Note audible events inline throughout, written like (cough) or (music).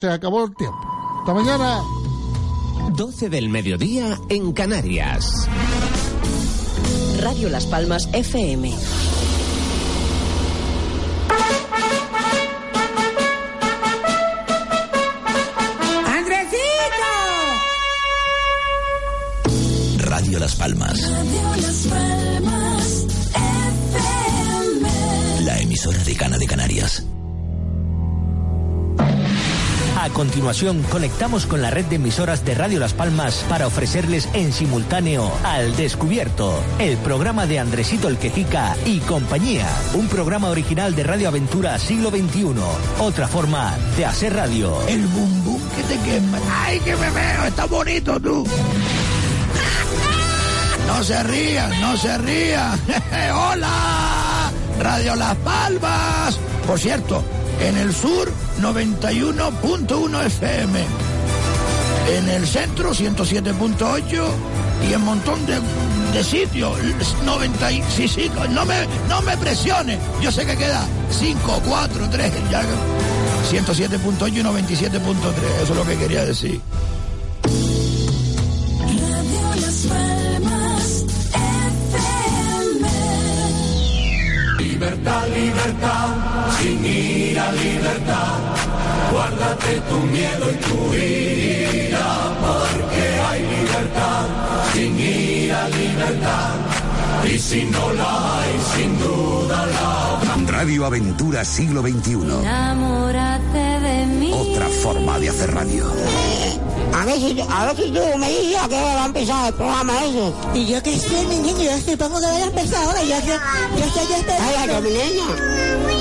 Se acabó el tiempo. Hasta mañana. 12 del mediodía en Canarias. Radio Las Palmas FM. ¡Andresito! Radio Las Palmas. La emisora de Cana de Canarias. A continuación, conectamos con la red de emisoras de Radio Las Palmas para ofrecerles en simultáneo Al Descubierto, el programa de Andresito el Quejica y compañía. Un programa original de Radio Aventura Siglo XXI. Otra forma de hacer radio. El bum bum que te quema. ¡Ay, que me veo! ¡Está bonito tú! No se rían, no se rían. (laughs) ¡Hola! Radio Las Palmas. Por cierto, en el sur 91.1 FM. En el centro 107.8 y en montón de, de sitios 90 y- sí, sí, no me, no me presione. Yo sé que queda 5, 4, 3, ya 107.8 y 97.3, eso es lo que quería decir. Libertad, libertad, sin ira, libertad. Guárdate tu miedo y tu ira, porque hay libertad, sin ira, libertad. Y si no la hay, sin duda la habrá. Radio Aventura Siglo XXI. Mí. Otra forma de hacer radio. A ver si, a ver si tú me dices a qué hora va a empezar el programa ese. Y yo qué sé, mi niño, yo supongo que va a empezar ahora. Yo, yo, yo estoy ya esperando. Ay,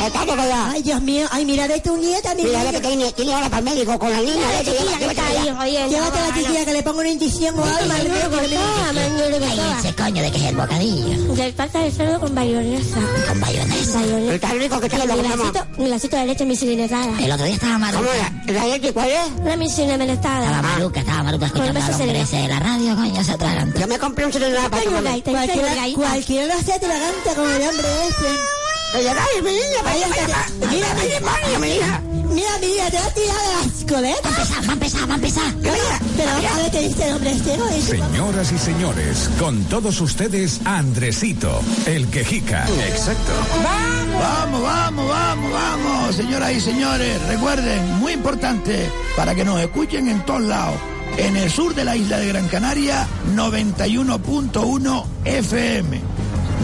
ay. Ay, Dios mío. Ay, mira de tu nieta, mi Mira, que tiene, tiene ahora para el médico con la niña. Ay, chiquilla, que está ahí, oye, Llévate a la chiquilla que le pongo una inyección o algo. me- Cállense, coño, de que es el bocadillo. Del pata de cerdo con bayonesa. Con bayonesa. Está rico que tiene lo vasito- un vasito de leche misilinezada. El otro día estaba maluca. ¿Cómo era? ¿La leche cuál es? La misilinezada. Estaba maluca, estaba maluca Con escuchando beso al hombre ese de la radio, coño, se atraganta. Yo me compré un celular para tengo Cualquiera, te la canta como el hombre ese. Dale, mi niña, Ay, vaya, te-. Mira, Ay, demonio, mi hija. Mira, mira, te va a tirar de las coletas. Va a empezar, va a empezar, va a empezar. Mira, pero a ver qué dice el hombre este, ¿no? Ese- Señoras y señores, con todos ustedes, Andresito, el quejica. Exacto. Vamos, vamos, vamos, vamos, señoras y señores. Recuerden, muy importante, para que nos escuchen en todos lados. En el sur de la isla de Gran Canaria, 91.1 FM.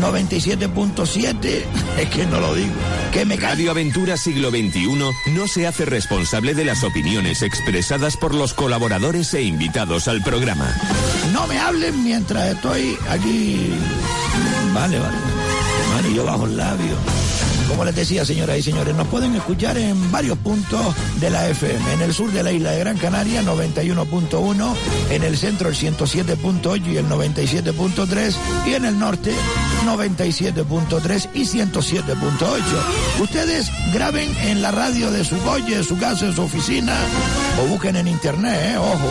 97.7, es que no lo digo. Que me. Radio Aventura Siglo XXI no se hace responsable de las opiniones expresadas por los colaboradores e invitados al programa. No me hablen mientras estoy aquí. Vale, vale. Vale, yo bajo el labio. Como les decía, señoras y señores, nos pueden escuchar en varios puntos de la FM. En el sur de la isla de Gran Canaria, 91.1. En el centro, el 107.8 y el 97.3. Y en el norte, 97.3 y 107.8. Ustedes graben en la radio de su coche, su casa, su oficina. O busquen en internet, ¿eh? Ojo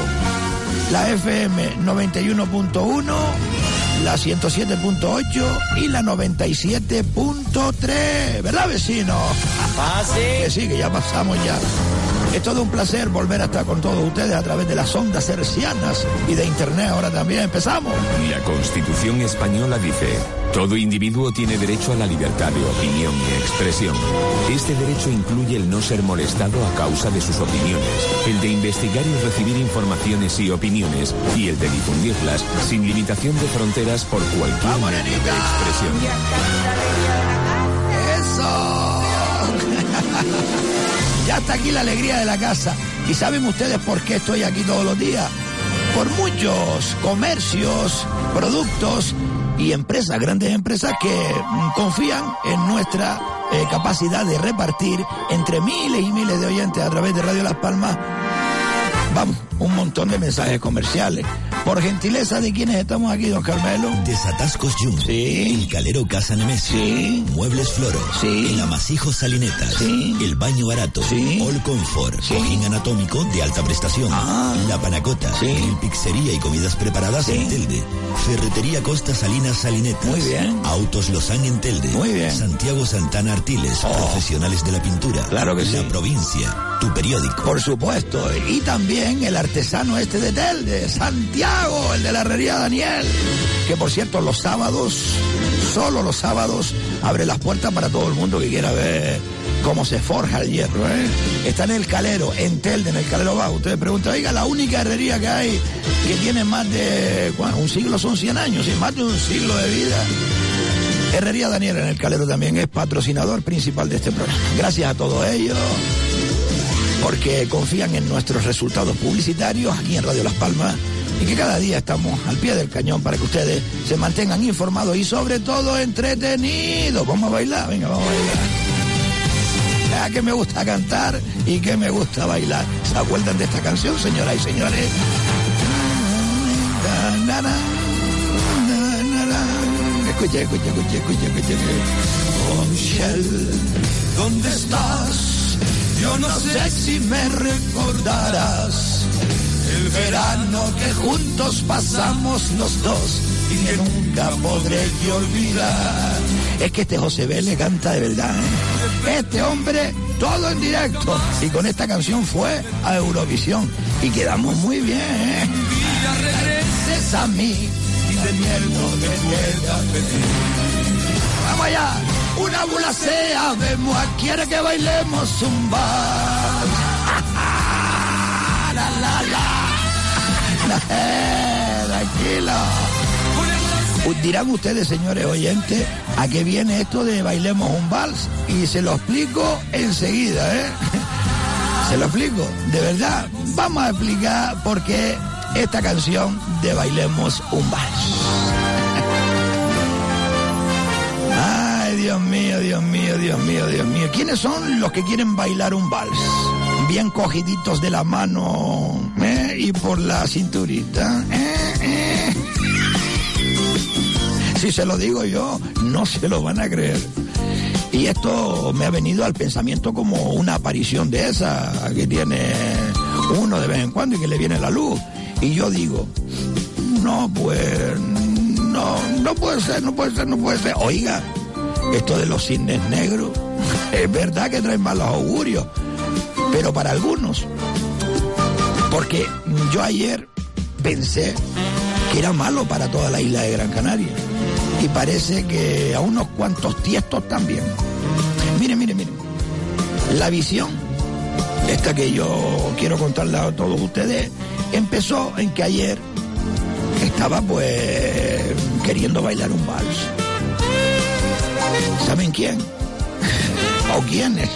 la FM 91.1, la 107.8 y la 97.3. ¿Verdad, vecino? Que sí, que ya pasamos ya. Es todo un placer volver a estar con todos ustedes a través de las ondas hercianas y de internet ahora también. Empezamos. La Constitución española dice, todo individuo tiene derecho a la libertad de opinión y expresión. Este derecho incluye el no ser molestado a causa de sus opiniones, el de investigar y recibir informaciones y opiniones, y el de difundirlas sin limitación de fronteras por cualquier medio de expresión. Ya está aquí la alegría de la casa. ¿Y saben ustedes por qué estoy aquí todos los días? Por muchos comercios, productos y empresas, grandes empresas que mm, confían en nuestra eh, capacidad de repartir entre miles y miles de oyentes a través de Radio Las Palmas vamos, un montón de mensajes comerciales. Por gentileza de quienes estamos aquí, don Carmelo. Desatascos Jung. Sí. El Calero Casa Nemesio. Sí. Muebles Floro. Sí. El Amasijo Salinetas. Sí. El Baño Barato. Sí. All Comfort. Sí. Cojín anatómico de alta prestación. Ah. La Panacota. Sí. El Pizzería y comidas preparadas en Telde. Ferretería Costa Salinas Salinetas. Muy bien. Autos Lozán en Telde. Muy bien. Santiago Santana Artiles. Oh. Profesionales de la pintura. Claro que La sí. provincia. Tu periódico. Por supuesto. Y también el artesano este de Telde, Santiago, el de la herrería Daniel. Que por cierto, los sábados, solo los sábados, abre las puertas para todo el mundo que quiera ver cómo se forja el hierro. ¿eh? Está en el Calero, en Telde, en el Calero Bajo. Ustedes preguntan, oiga, la única herrería que hay que tiene más de un siglo, son 100 años, y más de un siglo de vida. Herrería Daniel en el Calero también es patrocinador principal de este programa. Gracias a todos ellos porque confían en nuestros resultados publicitarios aquí en Radio Las Palmas y que cada día estamos al pie del cañón para que ustedes se mantengan informados y sobre todo entretenidos. Vamos a bailar, venga, vamos a bailar. Ah, que me gusta cantar y que me gusta bailar. ¿Se acuerdan de esta canción, señoras y señores? Escucha, escucha, escucha, escucha, escucha. Oh, Michelle, ¿dónde estás? Yo no sé si me recordarás el verano que juntos pasamos los dos y que nunca podré yo olvidar. Es que este José le canta de verdad. ¿eh? Este hombre, todo en directo. Y con esta canción fue a Eurovisión. Y quedamos muy bien. ¿eh? Regreses a mí y de pedir. Vamos allá. Una bulacea, vemos, quiere que bailemos bar. (laughs) la, la, la. Eh, Tranquilo. Dirán ustedes, señores oyentes, a qué viene esto de bailemos un vals y se lo explico enseguida, ¿eh? (laughs) Se lo explico, de verdad. Vamos a explicar por qué esta canción de bailemos un vals. Dios mío, Dios mío, Dios mío, Dios mío. ¿Quiénes son los que quieren bailar un vals? Bien cogiditos de la mano ¿eh? y por la cinturita. ¿eh? ¿eh? Si se lo digo yo, no se lo van a creer. Y esto me ha venido al pensamiento como una aparición de esa que tiene uno de vez en cuando y que le viene la luz. Y yo digo, no, pues, no, no puede ser, no puede ser, no puede ser. Oiga, esto de los cisnes negros, (laughs) es verdad que traen malos augurios, pero para algunos. Porque yo ayer pensé que era malo para toda la isla de Gran Canaria. Y parece que a unos cuantos tiestos también. Miren, miren, miren. La visión, esta que yo quiero contarle a todos ustedes, empezó en que ayer estaba pues queriendo bailar un vals. ¿Saben quién? ¿O quiénes?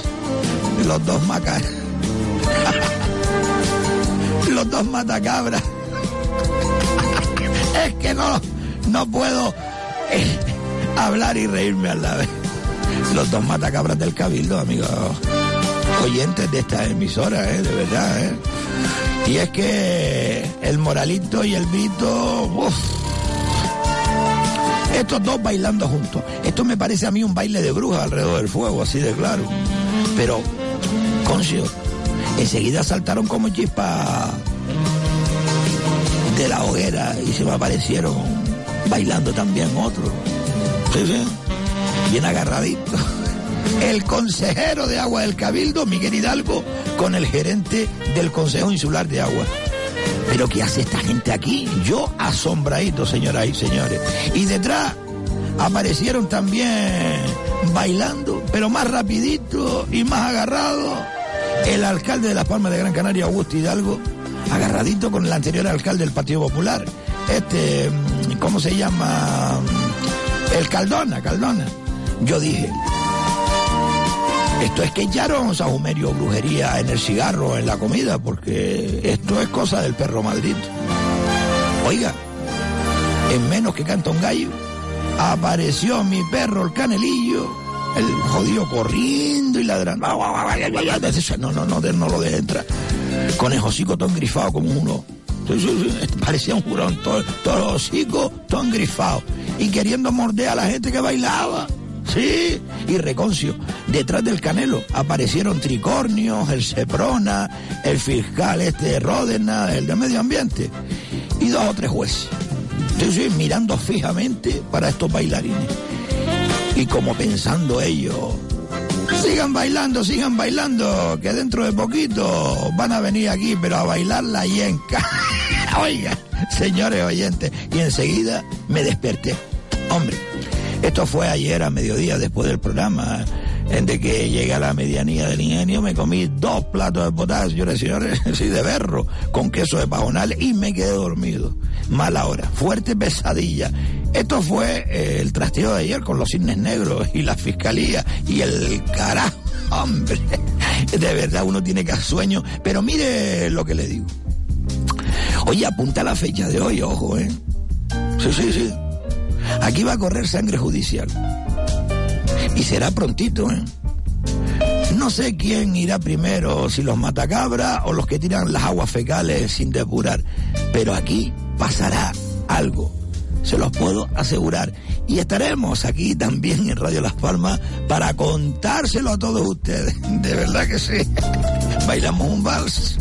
Los dos macas. Los dos matacabras. Es que no, no puedo eh, hablar y reírme a la vez. Los dos matacabras del cabildo, amigos oyentes de esta emisora, eh, de verdad. Eh. Y es que el moralito y el Vito, estos dos bailando juntos. Esto me parece a mí un baile de brujas alrededor del fuego, así de claro. Pero, concio, enseguida saltaron como chispas de la hoguera y se me aparecieron bailando también otros. Sí, sí, bien agarradito. El consejero de agua del Cabildo, Miguel Hidalgo, con el gerente del Consejo Insular de Agua. Pero ¿qué hace esta gente aquí? Yo asombradito, señoras y señores. Y detrás aparecieron también bailando, pero más rapidito y más agarrado, el alcalde de Las Palmas de Gran Canaria, Augusto Hidalgo, agarradito con el anterior alcalde del Partido Popular, este, ¿cómo se llama? El Caldona, Caldona. Yo dije, esto es que echaron sahumerio o brujería en el cigarro, en la comida, porque esto es cosa del perro maldito. Oiga, en menos que canta un gallo, apareció mi perro, el canelillo, el jodido corriendo y ladrando. No, no, no, no lo deje entrar. Con el hocico todo engrifado como uno. (laughs) Parecía un jurón, todo, todo el hocico todo engrifado. Y queriendo morder a la gente que bailaba. Sí, y Reconcio. Detrás del Canelo aparecieron Tricornios, el Seprona, el fiscal este Ródena, el de Medio Ambiente. Y dos o tres jueces. Sí, mirando fijamente para estos bailarines. Y como pensando ellos, sigan bailando, sigan bailando, que dentro de poquito van a venir aquí, pero a bailar la yenca. Oiga, señores oyentes, y enseguida me desperté. Hombre, esto fue ayer a mediodía después del programa. De que llegué a la medianía del ingenio, me comí dos platos de potasio, señores, (laughs) señores, sí, de berro, con queso de pajonal y me quedé dormido. Mala hora, fuerte pesadilla. Esto fue eh, el trasteo de ayer con los cisnes negros y la fiscalía y el carajo, (laughs) hombre. De verdad uno tiene que sueño, pero mire lo que le digo. Oye, apunta la fecha de hoy, ojo, ¿eh? Sí, sí, sí. Aquí va a correr sangre judicial. Y será prontito, ¿eh? No sé quién irá primero, si los matacabras o los que tiran las aguas fecales sin depurar. Pero aquí pasará algo. Se los puedo asegurar. Y estaremos aquí también en Radio Las Palmas para contárselo a todos ustedes. (laughs) De verdad que sí. Bailamos un vals.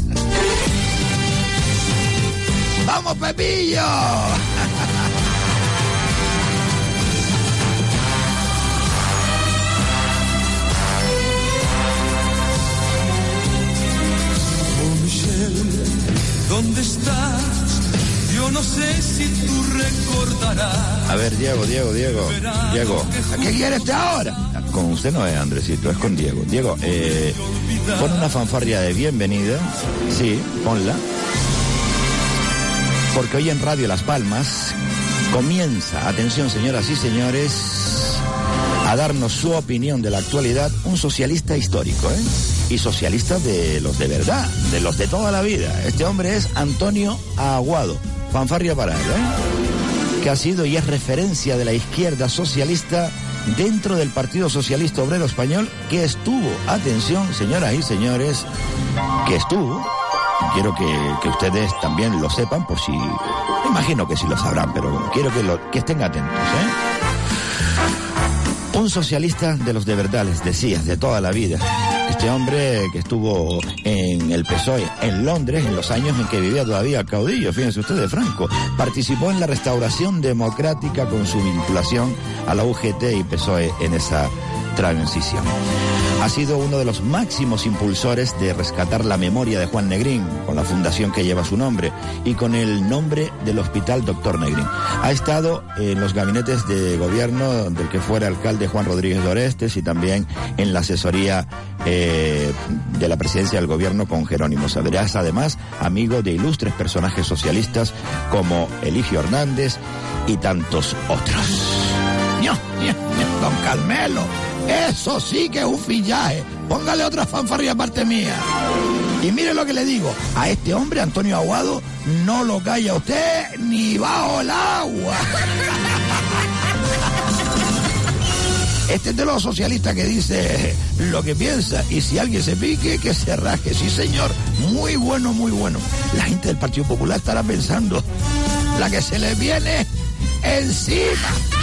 ¡Vamos, Pepillo! ¿Dónde estás? Yo no sé si tú recordarás. A ver, Diego, Diego, Diego. Diego, ¿a qué quiere usted ahora? Con usted no es Andresito, es con Diego. Diego, eh, pon una fanfarria de bienvenida. Sí, ponla. Porque hoy en Radio Las Palmas comienza, atención señoras y señores, a darnos su opinión de la actualidad un socialista histórico, ¿eh? Y socialista de los de verdad, de los de toda la vida. Este hombre es Antonio Aguado. Fanfarria para él, ¿eh? Que ha sido y es referencia de la izquierda socialista dentro del Partido Socialista Obrero Español, que estuvo, atención, señoras y señores, que estuvo quiero que, que, ustedes también lo sepan por si imagino que sí lo sabrán pero quiero que, lo, que estén atentos ¿eh? Un socialista de los de verdad les decía de toda la vida. Este hombre que estuvo en el PSOE en Londres en los años en que vivía todavía caudillo, fíjense ustedes, Franco, participó en la restauración democrática con su vinculación a la UGT y PSOE en esa transición. Ha sido uno de los máximos impulsores de rescatar la memoria de Juan Negrín, con la fundación que lleva su nombre, y con el nombre del Hospital Doctor Negrín. Ha estado en los gabinetes de gobierno del que fuera alcalde Juan Rodríguez Dorestes y también en la asesoría eh, de la presidencia del gobierno con Jerónimo Saderas, además amigo de ilustres personajes socialistas como Eligio Hernández y tantos otros. ¡No, don Carmelo! Eso sí que es un fillaje. Póngale otra fanfarria aparte mía. Y mire lo que le digo, a este hombre, Antonio Aguado, no lo calla usted ni bajo el agua. (laughs) Este es de los socialistas que dice lo que piensa y si alguien se pique, que se raje. Sí, señor. Muy bueno, muy bueno. La gente del Partido Popular estará pensando la que se le viene encima.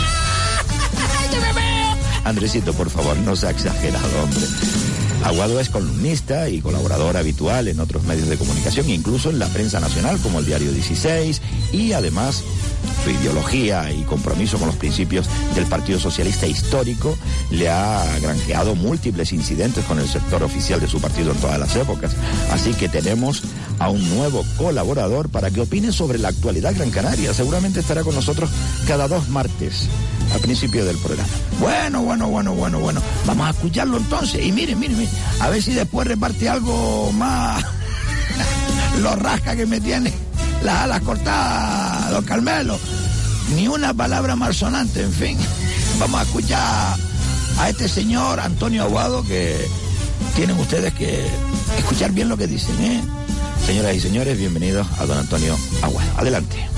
Andresito, por favor, no sea exagerado, hombre. Aguado es columnista y colaborador habitual en otros medios de comunicación, incluso en la prensa nacional como el Diario 16, y además su ideología y compromiso con los principios del Partido Socialista histórico le ha granjeado múltiples incidentes con el sector oficial de su partido en todas las épocas. Así que tenemos a un nuevo colaborador para que opine sobre la actualidad Gran Canaria. Seguramente estará con nosotros cada dos martes al principio del programa. Bueno, bueno, bueno, bueno, bueno. Vamos a escucharlo entonces. Y miren, miren, miren. A ver si después reparte algo más. (laughs) Lo rasca que me tiene las alas cortadas, don Carmelo. Ni una palabra más sonante, en fin. Vamos a escuchar a este señor Antonio Aguado que tienen ustedes que escuchar bien lo que dicen. ¿eh? Señoras y señores, bienvenidos a don Antonio Aguado. Adelante.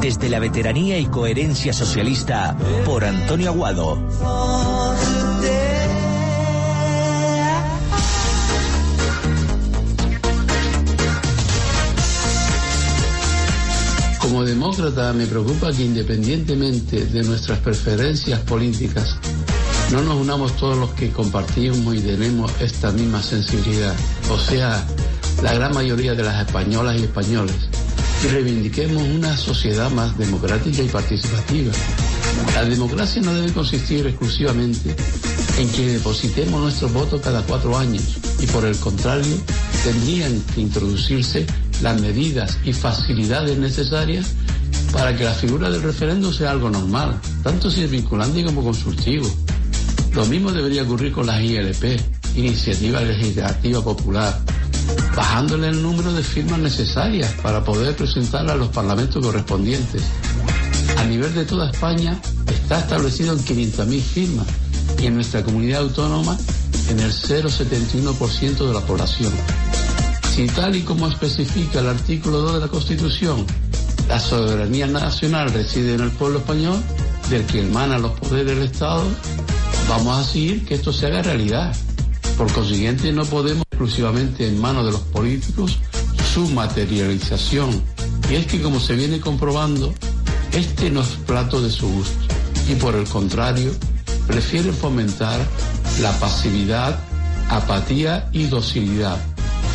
Desde la veteranía y coherencia socialista, por Antonio Aguado. Como demócrata me preocupa que independientemente de nuestras preferencias políticas, no nos unamos todos los que compartimos y tenemos esta misma sensibilidad, o sea, la gran mayoría de las españolas y españoles, y reivindiquemos una sociedad más democrática y participativa. La democracia no debe consistir exclusivamente en que depositemos nuestro voto cada cuatro años y por el contrario tendrían que introducirse las medidas y facilidades necesarias para que la figura del referéndum sea algo normal, tanto si es vinculante como consultivo. Lo mismo debería ocurrir con las ILP, Iniciativa Legislativa Popular, bajándole el número de firmas necesarias para poder presentarla a los parlamentos correspondientes. A nivel de toda España está establecido en 500.000 firmas y en nuestra comunidad autónoma en el 0,71% de la población. Si tal y como especifica el artículo 2 de la Constitución, la soberanía nacional reside en el pueblo español, del que emana los poderes del Estado, vamos a seguir que esto se haga realidad. Por consiguiente, no podemos exclusivamente en manos de los políticos su materialización. Y es que, como se viene comprobando, este no es plato de su gusto. Y por el contrario, prefieren fomentar la pasividad, apatía y docilidad.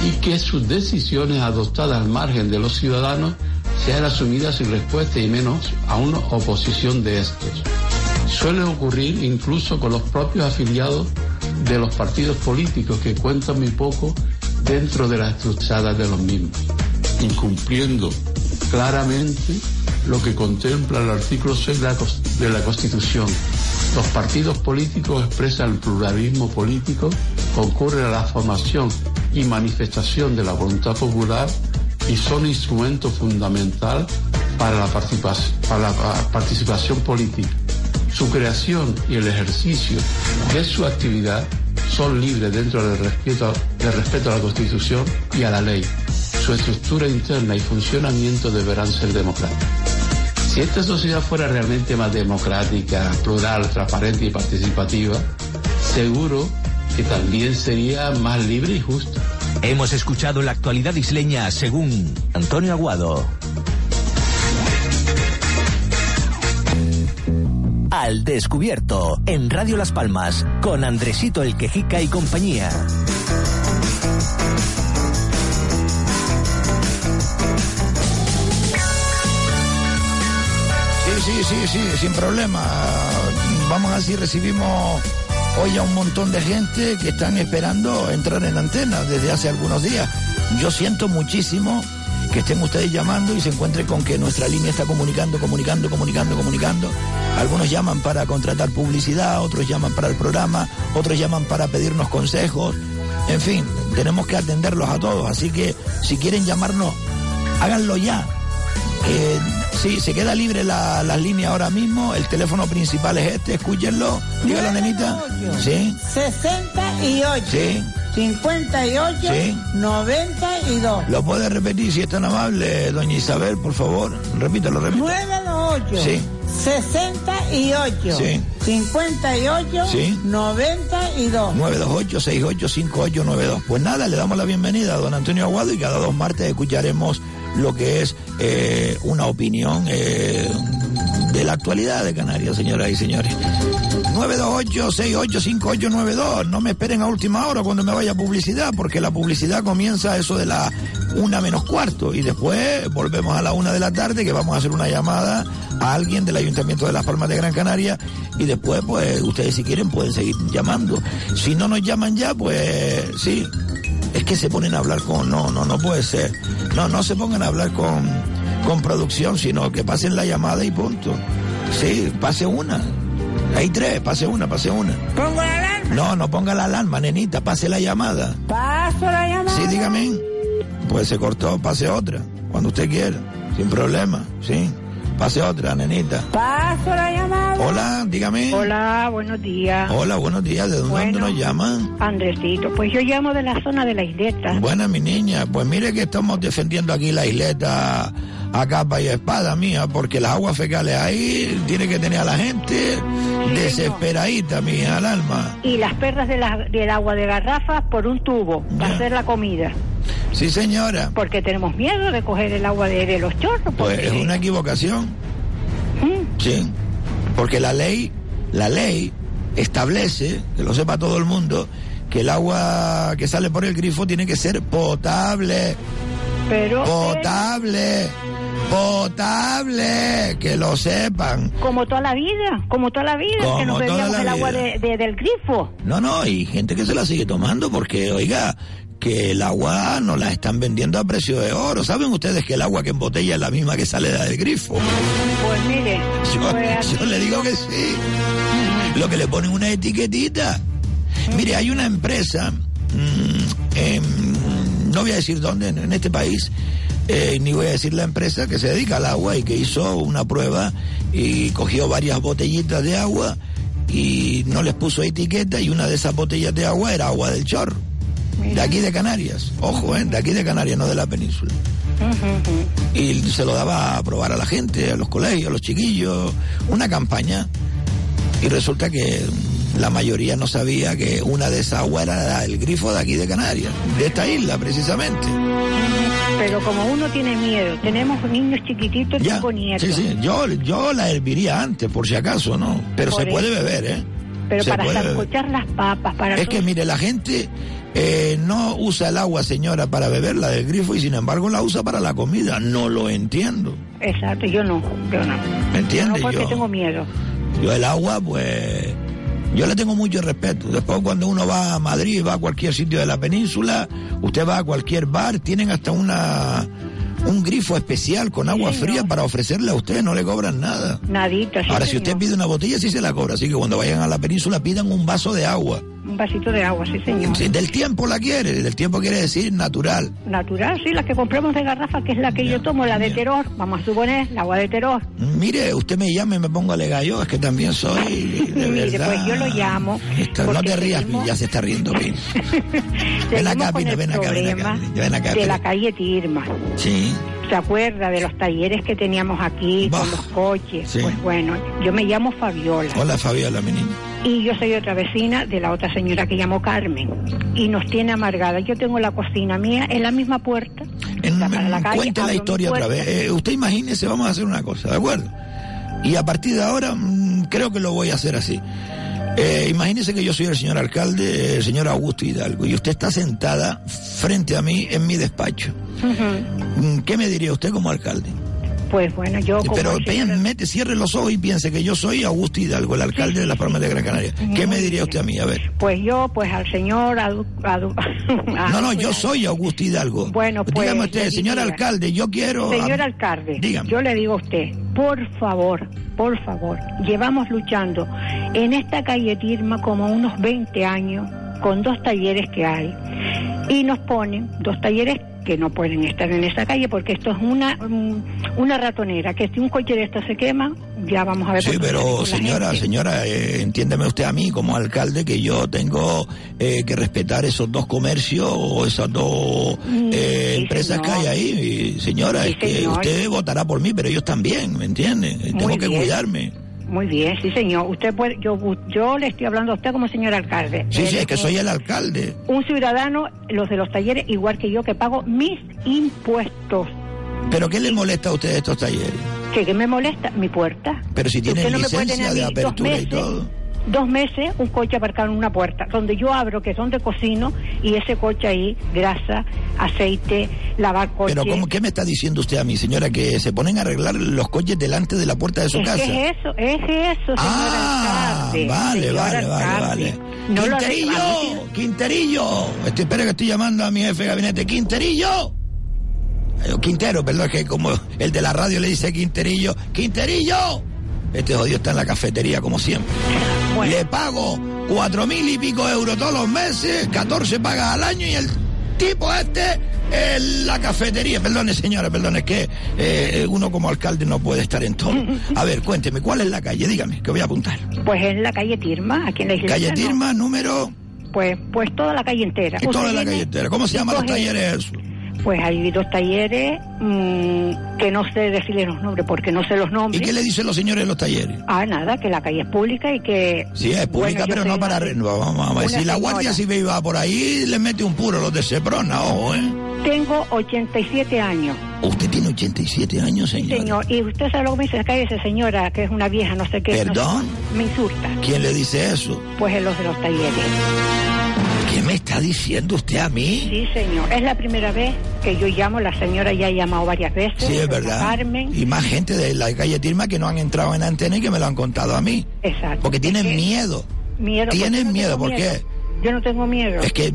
Y que sus decisiones adoptadas al margen de los ciudadanos sean asumidas sin respuesta y menos a una oposición de estos. Suele ocurrir incluso con los propios afiliados de los partidos políticos que cuentan muy poco dentro de las estructuras de los mismos, incumpliendo claramente lo que contempla el artículo 6 de la Constitución. Los partidos políticos expresan el pluralismo político, concurren a la formación y manifestación de la voluntad popular y son instrumento fundamental para la participación, para la participación política. Su creación y el ejercicio de su actividad son libres dentro del respeto, del respeto a la Constitución y a la ley. Su estructura interna y funcionamiento deberán ser democráticos. Si esta sociedad fuera realmente más democrática, plural, transparente y participativa, seguro que también sería más libre y justa. Hemos escuchado la actualidad isleña según Antonio Aguado. Al descubierto en Radio Las Palmas con Andresito el Quejica y compañía. Sí, sí, sí, sí, sin problema. Vamos a ver si recibimos hoy a un montón de gente que están esperando entrar en antena desde hace algunos días. Yo siento muchísimo que estén ustedes llamando y se encuentren con que nuestra línea está comunicando, comunicando, comunicando, comunicando. Algunos llaman para contratar publicidad, otros llaman para el programa, otros llaman para pedirnos consejos. En fin, tenemos que atenderlos a todos. Así que si quieren llamarnos, háganlo ya. Que sí, se queda libre la, la línea ahora mismo. El teléfono principal es este, escúchenlo. Dígalo, nenita. Sí. 68. Sí. 58. Sí. 92. ¿Lo puede repetir si es tan amable, doña Isabel, por favor? Repítalo, repítalo. 928. Sí. 68. Sí. 58. Sí. 92. 928-685892. Pues nada, le damos la bienvenida a don Antonio Aguado y cada dos martes escucharemos lo que es eh, una opinión eh, de la actualidad de Canarias, señoras y señores. 928-685892. No me esperen a última hora cuando me vaya a publicidad, porque la publicidad comienza eso de la una menos cuarto y después volvemos a la una de la tarde que vamos a hacer una llamada a alguien del Ayuntamiento de Las Palmas de Gran Canaria y después pues ustedes si quieren pueden seguir llamando. Si no nos llaman ya, pues sí, es que se ponen a hablar con, no, no, no puede ser. No, no se pongan a hablar con, con producción, sino que pasen la llamada y punto. Sí, pase una. Hay tres, pase una, pase una. ¿Pongo la alarma? No, no ponga la alarma, nenita, pase la llamada. Paso la llamada. Sí, dígame. Pues se cortó, pase otra, cuando usted quiera, sin problema, sí. Pase otra, nenita. Paso la llamada. Hola, dígame. Hola, buenos días. Hola, buenos días, ¿de dónde, Bueno. nos llaman? Andresito, pues yo llamo de la zona de la isleta. Buena, mi niña. Pues mire que estamos defendiendo aquí la isleta a capa y espada mía, porque las aguas fecales ahí tiene que tener a la gente desesperadita, mía, al alma. Y las perras de la- del agua de garrafa por un tubo para hacer la comida. Sí, señora. Porque tenemos miedo de coger el agua de, de los chorros. Pues es una equivocación. ¿Mm? Sí. Porque la ley, la ley establece, que lo sepa todo el mundo, que el agua que sale por el grifo tiene que ser potable. Pero Potable. Potable. Que lo sepan. como toda la vida, como toda la vida, Como que nos bebíamos el agua de- del grifo. No, no, y gente que se la sigue tomando porque, oiga, que el agua no la están vendiendo a precio de oro. ¿Saben ustedes que el agua que embotella es la misma que sale del grifo? Pues mire, Yo, pues, yo le digo que sí. Lo que le ponen una etiquetita. Mire, hay una empresa, mm, em, no voy a decir dónde, en en este país, eh, ni voy a decir la empresa que se dedica al agua y que hizo una prueba y cogió varias botellitas de agua y no les puso etiqueta y una de esas botellas de agua era agua del chorro. De aquí de Canarias, ojo, ¿eh? de aquí de Canarias, no de la península. Y se lo daba a probar a la gente, a los colegios, a los chiquillos, una campaña. Y resulta que la mayoría no sabía que una de esas aguas era el grifo de aquí de Canarias, de esta isla precisamente. pero como uno tiene miedo, tenemos niños chiquititos, Ya, tengo nietos. sí, sí, yo, yo la herviría antes, por si acaso, ¿no? Pero Por se puede beber, ¿eh? Pero Se para puede beber. escuchar las papas, para Es todo- que mire, la gente eh, no usa el agua, señora, para beber la del grifo y sin embargo la usa para la comida. No lo entiendo. Exacto, yo no, yo no. ¿Me entiende? No, porque Yo- tengo miedo. Yo el agua, pues, yo le tengo mucho respeto. Después cuando uno va a Madrid, va a cualquier sitio de la península, usted va a cualquier bar, tienen hasta una un grifo especial con agua fría para ofrecerle a usted, no le cobran nada. Nadita, sí, Ahora, si usted pide una botella, sí se la cobra. Así que cuando vayan a la península, pidan un vaso de agua. Un vasito de agua, sí, señor. Si del tiempo la quiere, del tiempo quiere decir natural. Natural, sí, la que compramos de garrafa, que es la que yo tomo, la de terror. Vamos a suponer, la agua de terror. Mire, usted me llama y me pongo a alegar yo, es que también soy de (laughs) Mire, verdad. pues yo lo llamo. No te rías, seguimos- ya se está riendo. (laughs) Ven seguimos acá, Pina, ven acá, ven acá, ven acá. de ven la calle Tirma. Sí. ¿Se acuerda de los talleres que teníamos aquí Bah. con los coches? Sí. Pues bueno, yo me llamo Fabiola. Hola, Fabiola, mi niña. Y yo soy otra vecina de la otra señora que llamó Carmen. Y nos tiene amargada. Yo tengo la cocina mía en la misma puerta. da para la calle, Cuente la historia otra vez. Eh, usted imagínese, vamos a hacer una cosa, ¿de acuerdo? Y a partir de ahora, mm, creo que lo voy a hacer así. Eh, imagínese que yo soy el señor alcalde, el señor Augusto Hidalgo, y usted está sentada frente a mí en mi despacho. Mm, ¿Qué me diría usted como alcalde? Pues bueno, yo como Pero pen- mete, cierre los ojos y piense que yo soy Augusto Hidalgo, el alcalde de las Palmas de Gran Canaria. ¿Qué me diría usted a mí? A ver. Pues yo, pues al señor... adu- adu- (laughs) No, no, yo soy Augusto Hidalgo. Bueno, pues, Dígame usted, señor diría- alcalde, yo quiero... Señor alcalde, Dígame. yo le digo a usted, por favor, por favor, llevamos luchando en esta calle Tirma como unos 20 años con dos talleres que hay y nos ponen dos talleres que no pueden estar en esa calle porque esto es una mm, una ratonera que si un coche de estos se quema ya vamos a ver Sí, pero señora, señora, eh, entiéndeme usted a mí como alcalde que yo tengo eh, que respetar esos dos comercios o esas dos eh, sí, empresas señor. que hay ahí. Señora, Sí, es que señor. usted votará por mí, pero ellos también, ¿me entiende? Eh, Tengo Muy que bien. cuidarme. Muy bien, sí señor. Usted puede, yo, yo le estoy hablando a usted como señor alcalde. Sí, sí, es que soy el alcalde. un ciudadano, los de los talleres, igual que yo, que pago mis impuestos. ¿Pero qué le molesta a usted de estos talleres? ¿Que, que me molesta? Mi puerta. Pero si no puede licencia de apertura y todo. Dos meses, un coche aparcado en una puerta, donde yo abro, que es donde cocino, y ese coche ahí, grasa, aceite, lavar coche. Pero ¿cómo, ¿qué me está diciendo usted a mí, señora? Que se ponen a arreglar los coches delante de la puerta de su es casa. que es eso, es eso, señor Ah, alcalde. vale, vale, vale, alcalde. vale. No Quinterillo, Quinterillo. Este, espera que estoy llamando a mi jefe de gabinete. Quinterillo. Quintero, perdón, es que como el de la radio le dice Quinterillo. Quinterillo. Este jodido está en la cafetería como siempre. Le pago cuatro mil y pico euros todos los meses, 14 pagas al año y el tipo este en la cafetería. Perdone, señora, perdone, es que eh, uno como alcalde no puede estar en todo. (laughs) A ver, cuénteme, ¿cuál es la calle? Dígame, que voy a apuntar. Pues en la calle Tirma, aquí en la isla. Calle Tirma, número... Pues, pues toda la calle entera. Y toda la viene calle entera. ¿Cómo se llaman los talleres? Pues hay dos talleres mm, que no sé decirles los nombres porque no sé los ¿Y nombres. qué le dicen los señores de los talleres? Ah, nada, que la calle es pública y que... Sí, es pública, Bueno, pero no para... vamos ver, una si la Guardia señora. Civil va por ahí, le mete un puro los de Seprona, ojo, ¿eh? Tengo 87 años, Usted tiene 87 años, señor. señor. Y usted sabe lo que me dice, cállese señora, que es una vieja, no sé qué. no sé ¿Perdón? me insulta. ¿Quién le dice eso? Pues en los de los talleres. ¿Qué me está diciendo usted a mí? Sí, señor. Es la primera vez que yo llamo, la señora ya ha llamado varias veces. Sí, es verdad. Carmen. Y más gente de la calle Tirma que no han entrado en antena y que me lo han contado a mí. Exacto. Porque tienen Es que- miedo. Miedo. Tienen miedo, ¿por qué? Yo no tengo miedo. Es que,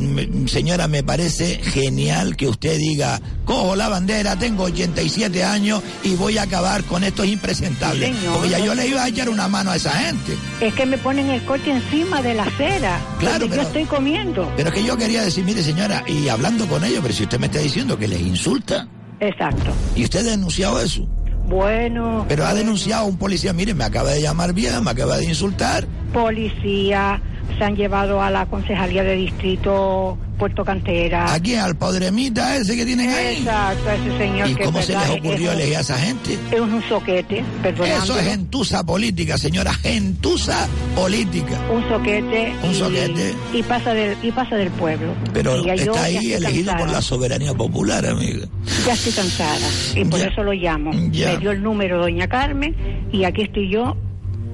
señora, me parece genial que usted diga, cojo la bandera, tengo 87 años y voy a acabar con estos impresentables. Sí, señor. Porque ya yo le iba a echar una mano a esa gente. Es que me ponen el coche encima de la acera. Claro, pero- yo estoy comiendo. Pero es que yo quería decir, mire señora, y hablando con ellos, pero si usted me está diciendo que les insulta, Exacto. y usted ha denunciado eso, Bueno. pero ha bueno, denunciado a un policía, mire, me acaba de llamar vieja, me acaba de insultar, Policía, se han llevado a la concejalía de distrito Puerto Cantera. aquí al podremita ese que tienen ahí. Exacto, ese señor ¿Y que cómo se les ocurrió es, elegir a esa gente? es un soquete, perdonando. Eso es gentuza política, señora, gentuza política. un soquete Un y, soquete. y pasa del y pasa del pueblo Pero está ahí elegido por la soberanía popular, amiga. ya estoy cansada y por Ya. eso lo llamo Ya. me dio el número doña Carmen y aquí estoy yo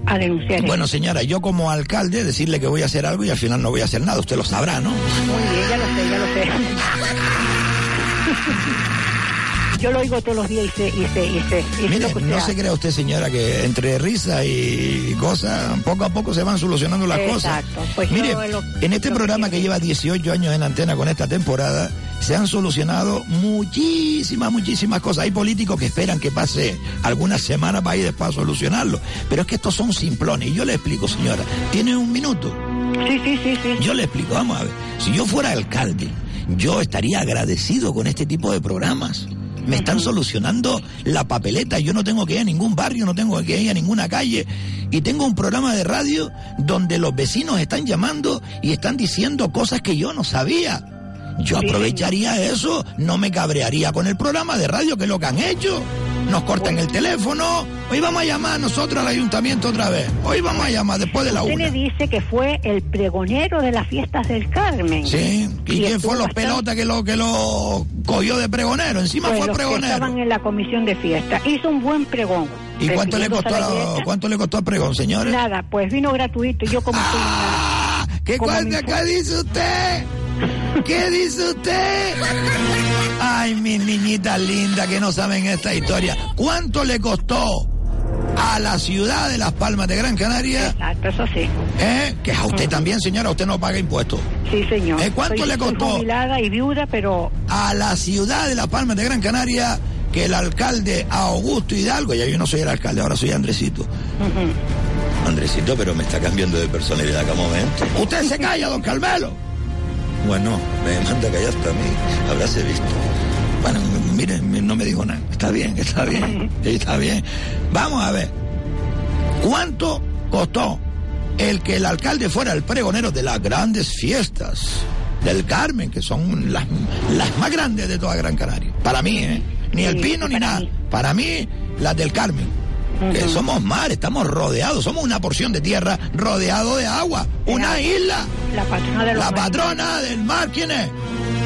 a denunciar Bueno, señora, yo como alcalde decirle que voy a hacer algo y al final no voy a hacer nada, usted lo sabrá, ¿no? muy bien ya lo sé ya lo sé (laughs) yo lo oigo todos los días y sé y sé y sé, y Mire, no se crea usted, señora, que entre risa y cosas, poco a poco se van solucionando las cosas. Exacto, pues yo Mire, lo- en este que programa que lleva 18 años en antena con esta temporada, se han solucionado muchísimas, muchísimas cosas. Hay políticos que esperan que pase algunas semanas para ir después a solucionarlo. Pero es que estos son simplones. Y yo le explico, señora, tiene un minuto. sí sí sí sí Yo le explico, vamos a ver. Si yo fuera alcalde, yo estaría agradecido con este tipo de programas. Me están solucionando la papeleta. Yo no tengo que ir a ningún barrio, no tengo que ir a ninguna calle. Y tengo un programa de radio donde los vecinos están llamando y están diciendo cosas que yo no sabía. Yo aprovecharía eso, no me cabrearía con el programa de radio, que es lo que han hecho. Nos cortan el teléfono. Hoy vamos a llamar nosotros al ayuntamiento otra vez. Hoy vamos a llamar después de la usted una. le dice que fue el pregonero de las fiestas del Carmen Sí, ¿y quién estuvo fue los bastante- pelotas que lo que lo cogió de pregonero? Encima Pues fue los que pregonero. estaban en la comisión de fiesta. Hizo un buen pregón. ¿Y cuánto le costó la cuánto le costó al pregón, señores? Nada, pues vino gratuito. Yo como soy Ah, ¿Qué acá dice usted? ¿Qué dice usted? Ay, mis niñitas lindas que no saben esta historia. ¿Cuánto le costó a la ciudad de Las Palmas de Gran Canaria? Exacto, eso sí. ¿Eh? Que a usted también, señora, usted no paga impuestos. Sí, señor. ¿Eh? ¿Cuánto Soy- le soy costó? jubilada y viuda, pero a la ciudad de Las Palmas de Gran Canaria que el alcalde Augusto Hidalgo, ya yo no soy el alcalde, ahora soy Andresito. Andresito, pero me está cambiando de personalidad cada momento. Usted se calla, don Carmelo. Bueno, me manda callar hasta a mí, habráse visto. Bueno, mire, no me dijo nada. Está bien, está bien, (laughs) está bien. Vamos a ver. ¿Cuánto costó el que el alcalde fuera el pregonero de las grandes fiestas del Carmen, que son las, las más grandes de toda Gran Canaria? Para mí, ¿eh? Ni el pino ni nada. mí. Para mí, las del Carmen. Que somos mar, estamos rodeados, somos una porción de tierra rodeado de agua, una isla. la patrona de los La marineros. patrona del mar, ¿quién es?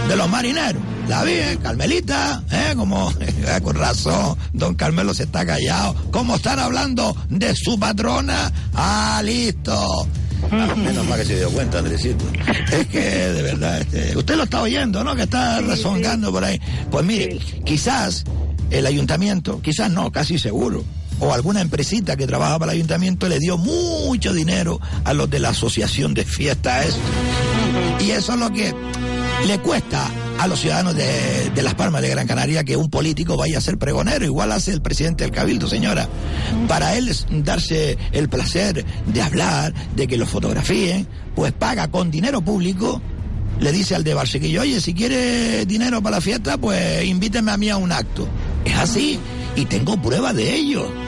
De los marineros. La Virgen, Carmelita, ¿eh? Como, (laughs) con razón, don Carmelo se está callado. ¿Cómo están hablando de su patrona? Ah, listo. Ah, menos mal que se dio cuenta, Andresito. Es que, de verdad, este, usted lo está oyendo, ¿no? Que está rezongando por ahí. Pues mire, quizás el ayuntamiento, quizás no, casi seguro, o alguna empresita que trabaja para el ayuntamiento le dio mucho dinero a los de la asociación de fiestas. Y eso es lo que le cuesta a los ciudadanos de, de Las Palmas de Gran Canaria que un político vaya a ser pregonero. Igual hace el presidente del Cabildo, señora. Para él darse el placer de hablar, de que lo fotografíen, pues paga con dinero público. Le dice al de Barsequillo, oye, si quiere dinero para la fiesta, pues invíteme a mí a un acto. Es así, y tengo pruebas de ello.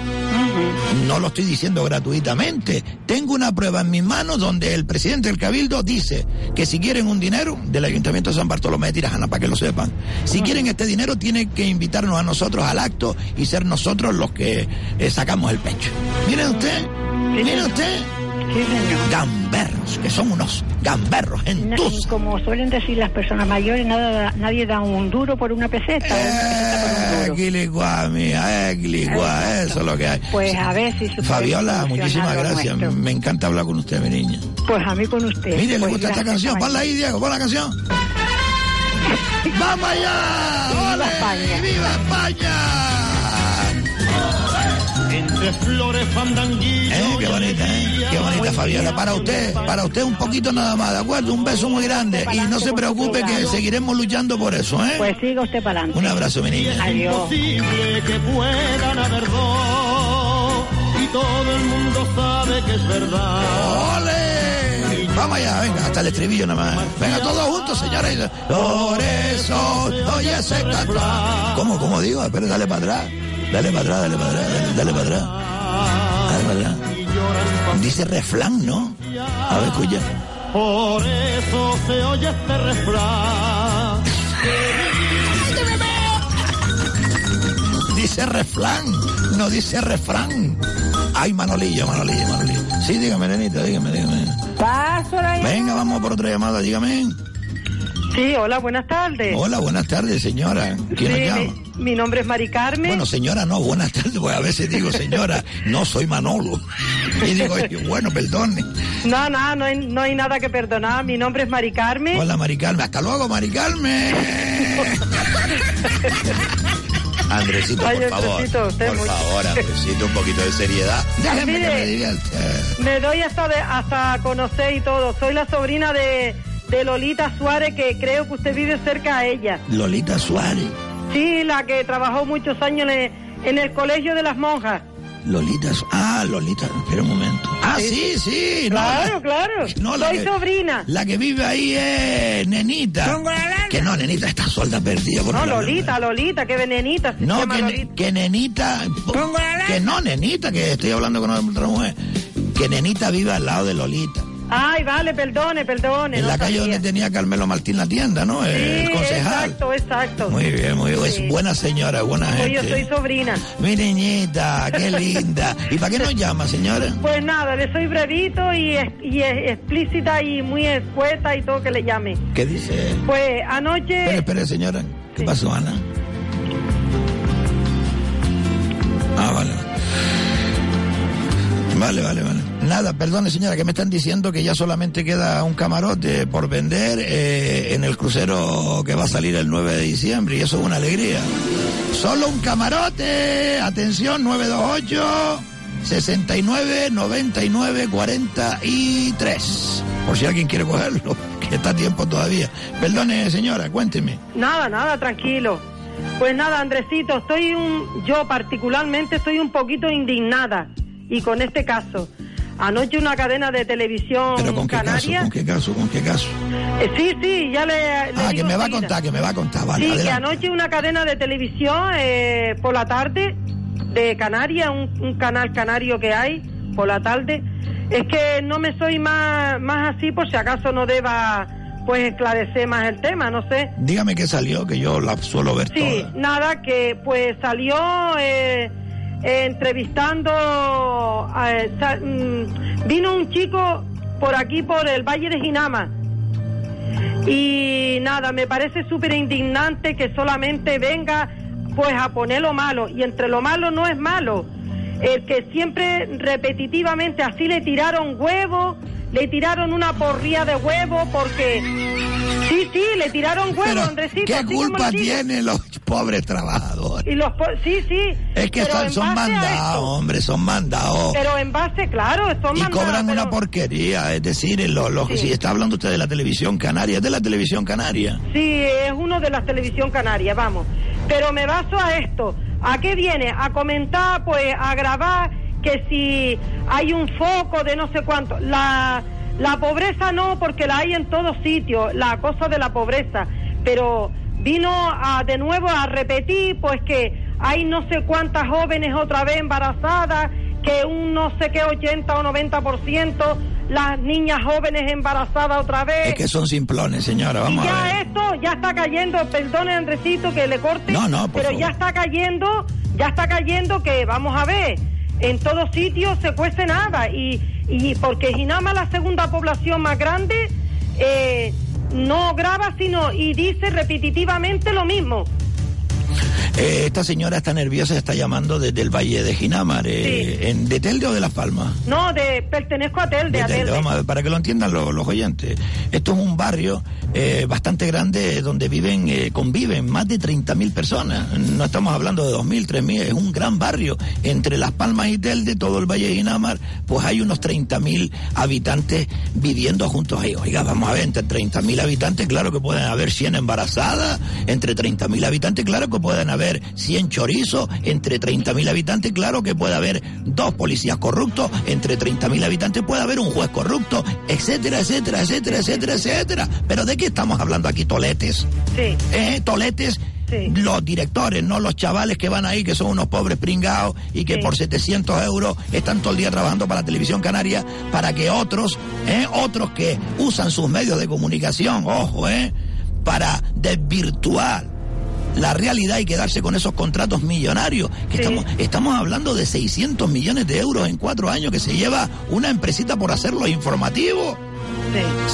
No lo estoy diciendo gratuitamente. Tengo una prueba en mis manos donde el presidente del Cabildo dice que si quieren un dinero del Ayuntamiento de San Bartolomé de Tirajana, para que lo sepan, si quieren este dinero tienen que invitarnos a nosotros al acto y ser nosotros los que eh, sacamos el pecho. Miren usted, miren usted. Gamberros, que son unos gamberros, entus. Como suelen decir las personas mayores, nada, nadie da un duro por una peseta. duro. Equiligua, mía, equiligua, eso es lo que hay. Pues a ver si Fabiola, muchísimas nuestro. nuestro. Me encanta hablar con usted, mi niña. Pues a mí con usted. Mire, ¿le Pues gusta esta gracias, canción? Ponla ahí, Diego, pon la canción. (laughs) ¡Vamos allá! ¡Ole! ¡Viva España! Entre flores fandanguillo. Eh, qué bonita, ¿eh? Qué bonita, Fabiola. Para usted, para usted un poquito nada más, ¿de acuerdo? Un beso muy grande. Y no se preocupe que seguiremos luchando por eso, ¿eh? Pues siga usted para adelante. Un abrazo, mi niña. Adiós. Imposible que puedan haber dos. Y todo el mundo sabe que es verdad. ¡Ole! Vamos allá, venga, hasta el estribillo nada más. Venga, todos juntos, señores. Por eso, oye cantar. ¿Cómo, cómo digo? Espera, dale para atrás. Dale para atrás, dale para atrás, dale, dale para atrás. Dale para atrás. Dice refrán, ¿no? A ver, escucha. Por eso se oye este refrán. Dice refrán, no dice refrán. Ay, Manolillo, Manolillo, Manolillo. Sí, dígame, nenita, dígame, dígame. Paso la Venga, vamos por otra llamada, dígame. Sí, hola, buenas tardes. Hola, buenas tardes, señora. ¿Quién Sí, llama? mi, mi nombre es Mari Carmen. Bueno, señora, no, buenas tardes, porque a veces digo, señora, no soy Manolo. Y digo, bueno, perdone. No, no, no hay, no hay nada que perdonar. Mi nombre es Mari Carmen. Hola, Mari Carmen. Hasta luego, Mari Carmen. (laughs) Andresito, Ay, por favor. Andresito, Por muy- favor, Andresito, un poquito de seriedad. Déjeme que me divierte. Me doy hasta, de, hasta conocer y todo. Soy la sobrina de, de Lolita Suárez, que creo que usted vive cerca a ella. Lolita Suárez. Sí, la que trabajó muchos años en el, en el colegio de las monjas. Lolita, ah, Lolita, espera un momento. Ah, sí, sí. no, Claro, la- claro. (laughs) No, la Soy que- sobrina. La que vive ahí es Nenita. Que no, Nenita está suelta perdida. por No, la- Lolita, Lolita, que venenita. No, que, Lolita. que Nenita. Que no, Nenita, que estoy hablando con otra mujer. Que Nenita vive al lado de Lolita. Ay, vale, perdone, perdone. En no la calle sabía. donde tenía Carmelo Martín la tienda, ¿no? el Sí, concejal. exacto, exacto. Muy bien, muy bien. Sí. Es buena señora, buena Pues gente. yo soy sobrina. Mi niñita, qué (laughs) linda. ¿Y para qué nos llama, señora? Pues nada, le soy brevito y, es- y es explícita y muy escueta y todo que le llame. ¿Qué dice? Pues anoche... Espere, espere, señora. ¿Qué pasó, Ana? Ah, vale. Vale, vale, vale. Nada, perdone, señora, que me están diciendo que ya solamente queda un camarote por vender eh, en el crucero que va a salir el 9 de diciembre y eso es una alegría. Solo un camarote. Atención, 928 69 99 43. Por si alguien quiere cogerlo, (laughs) que está a tiempo todavía. Perdone, señora, cuénteme. Nada, nada, tranquilo. Pues nada, Andresito, estoy un, yo particularmente estoy un poquito indignada y con este caso. Anoche una cadena de televisión Pero con qué caso, canaria. con qué caso, con qué caso. Eh, sí, sí, ya le. le Ah, que me va a contar, que me va a contar, vale, sí, que anoche una cadena de televisión eh, por la tarde de Canarias, un, un canal canario que hay por la tarde. Es que no me soy más, más así por si acaso no deba pues esclarecer más el tema, no sé. Dígame qué salió, que yo la suelo ver Sí, toda. nada, que pues salió eh, entrevistando, eh, sa- mm, vino un chico por aquí, por el Valle de Jinama. Y nada, me parece súper indignante que solamente venga pues a poner lo malo. Y entre lo malo no es malo. El que siempre repetitivamente así le tiraron huevos, le tiraron una porría de huevos porque... Sí, sí, le tiraron huevos, Pero, Andresito. ¿qué culpa tienen los pobres trabajadores? Y los po- sí, sí. Es que son, son mandados, hombre, son mandados. Pero en base, claro, son Y mandados, cobran pero- una porquería, es decir, en lo, lo- Sí. si está hablando usted de la televisión canaria, es de la televisión canaria. Sí, es uno de las televisión canaria, vamos. Pero me baso a esto. ¿A qué viene? A comentar, pues, a grabar que si hay un foco de no sé cuánto. La, la pobreza no, porque la hay en todos sitios, la cosa de la pobreza. Pero vino a, de nuevo a repetir, pues, que hay no sé cuántas jóvenes otra vez embarazadas, que un no sé qué 80 o 90% las niñas jóvenes embarazadas otra vez. Es que son simplones, señora, vamos y a ya ver. esto ya está cayendo, perdone Andresito que le corte, No, no, pero favor. ya está cayendo, ya está cayendo que vamos a ver, en todos sitios se cuece nada y, y porque Ginama la segunda población más grande eh, no graba sino y dice repetitivamente lo mismo. Eh, esta señora está nerviosa, está llamando desde el Valle de Ginamar, eh, en, ¿de Telde o de Las Palmas? No, de pertenezco a Telde, De a Telde, Telde. vamos a ver, para que lo entiendan los, los oyentes. Esto es un barrio eh, bastante grande donde viven, eh, conviven más de 30.000 personas. No estamos hablando de 2.000, 3.000, es un gran barrio. Entre Las Palmas y Telde, todo el Valle de Ginamar, pues hay unos 30.000 habitantes viviendo juntos ahí. Oiga, vamos a ver, entre 30.000 habitantes, claro que pueden haber 100 embarazadas, entre 30.000 habitantes, claro que pueden haber 100 chorizos, entre 30.000 habitantes, claro que puede haber dos policías corruptos, entre 30.000 habitantes puede haber un juez corrupto, etcétera, etcétera, etcétera, etcétera, etcétera. Pero ¿de qué estamos hablando aquí, toletes? Sí. ¿Eh? Toletes, los directores, no los chavales que van ahí, que son unos pobres pringados y que Sí. por 700 euros están todo el día trabajando para la televisión canaria, para que otros, ¿eh? otros que usan sus medios de comunicación, ojo, ¿eh? para desvirtuar la realidad y quedarse con esos contratos millonarios. Que estamos, estamos hablando de 600 millones de euros en cuatro años que se lleva una empresita por hacer los informativos.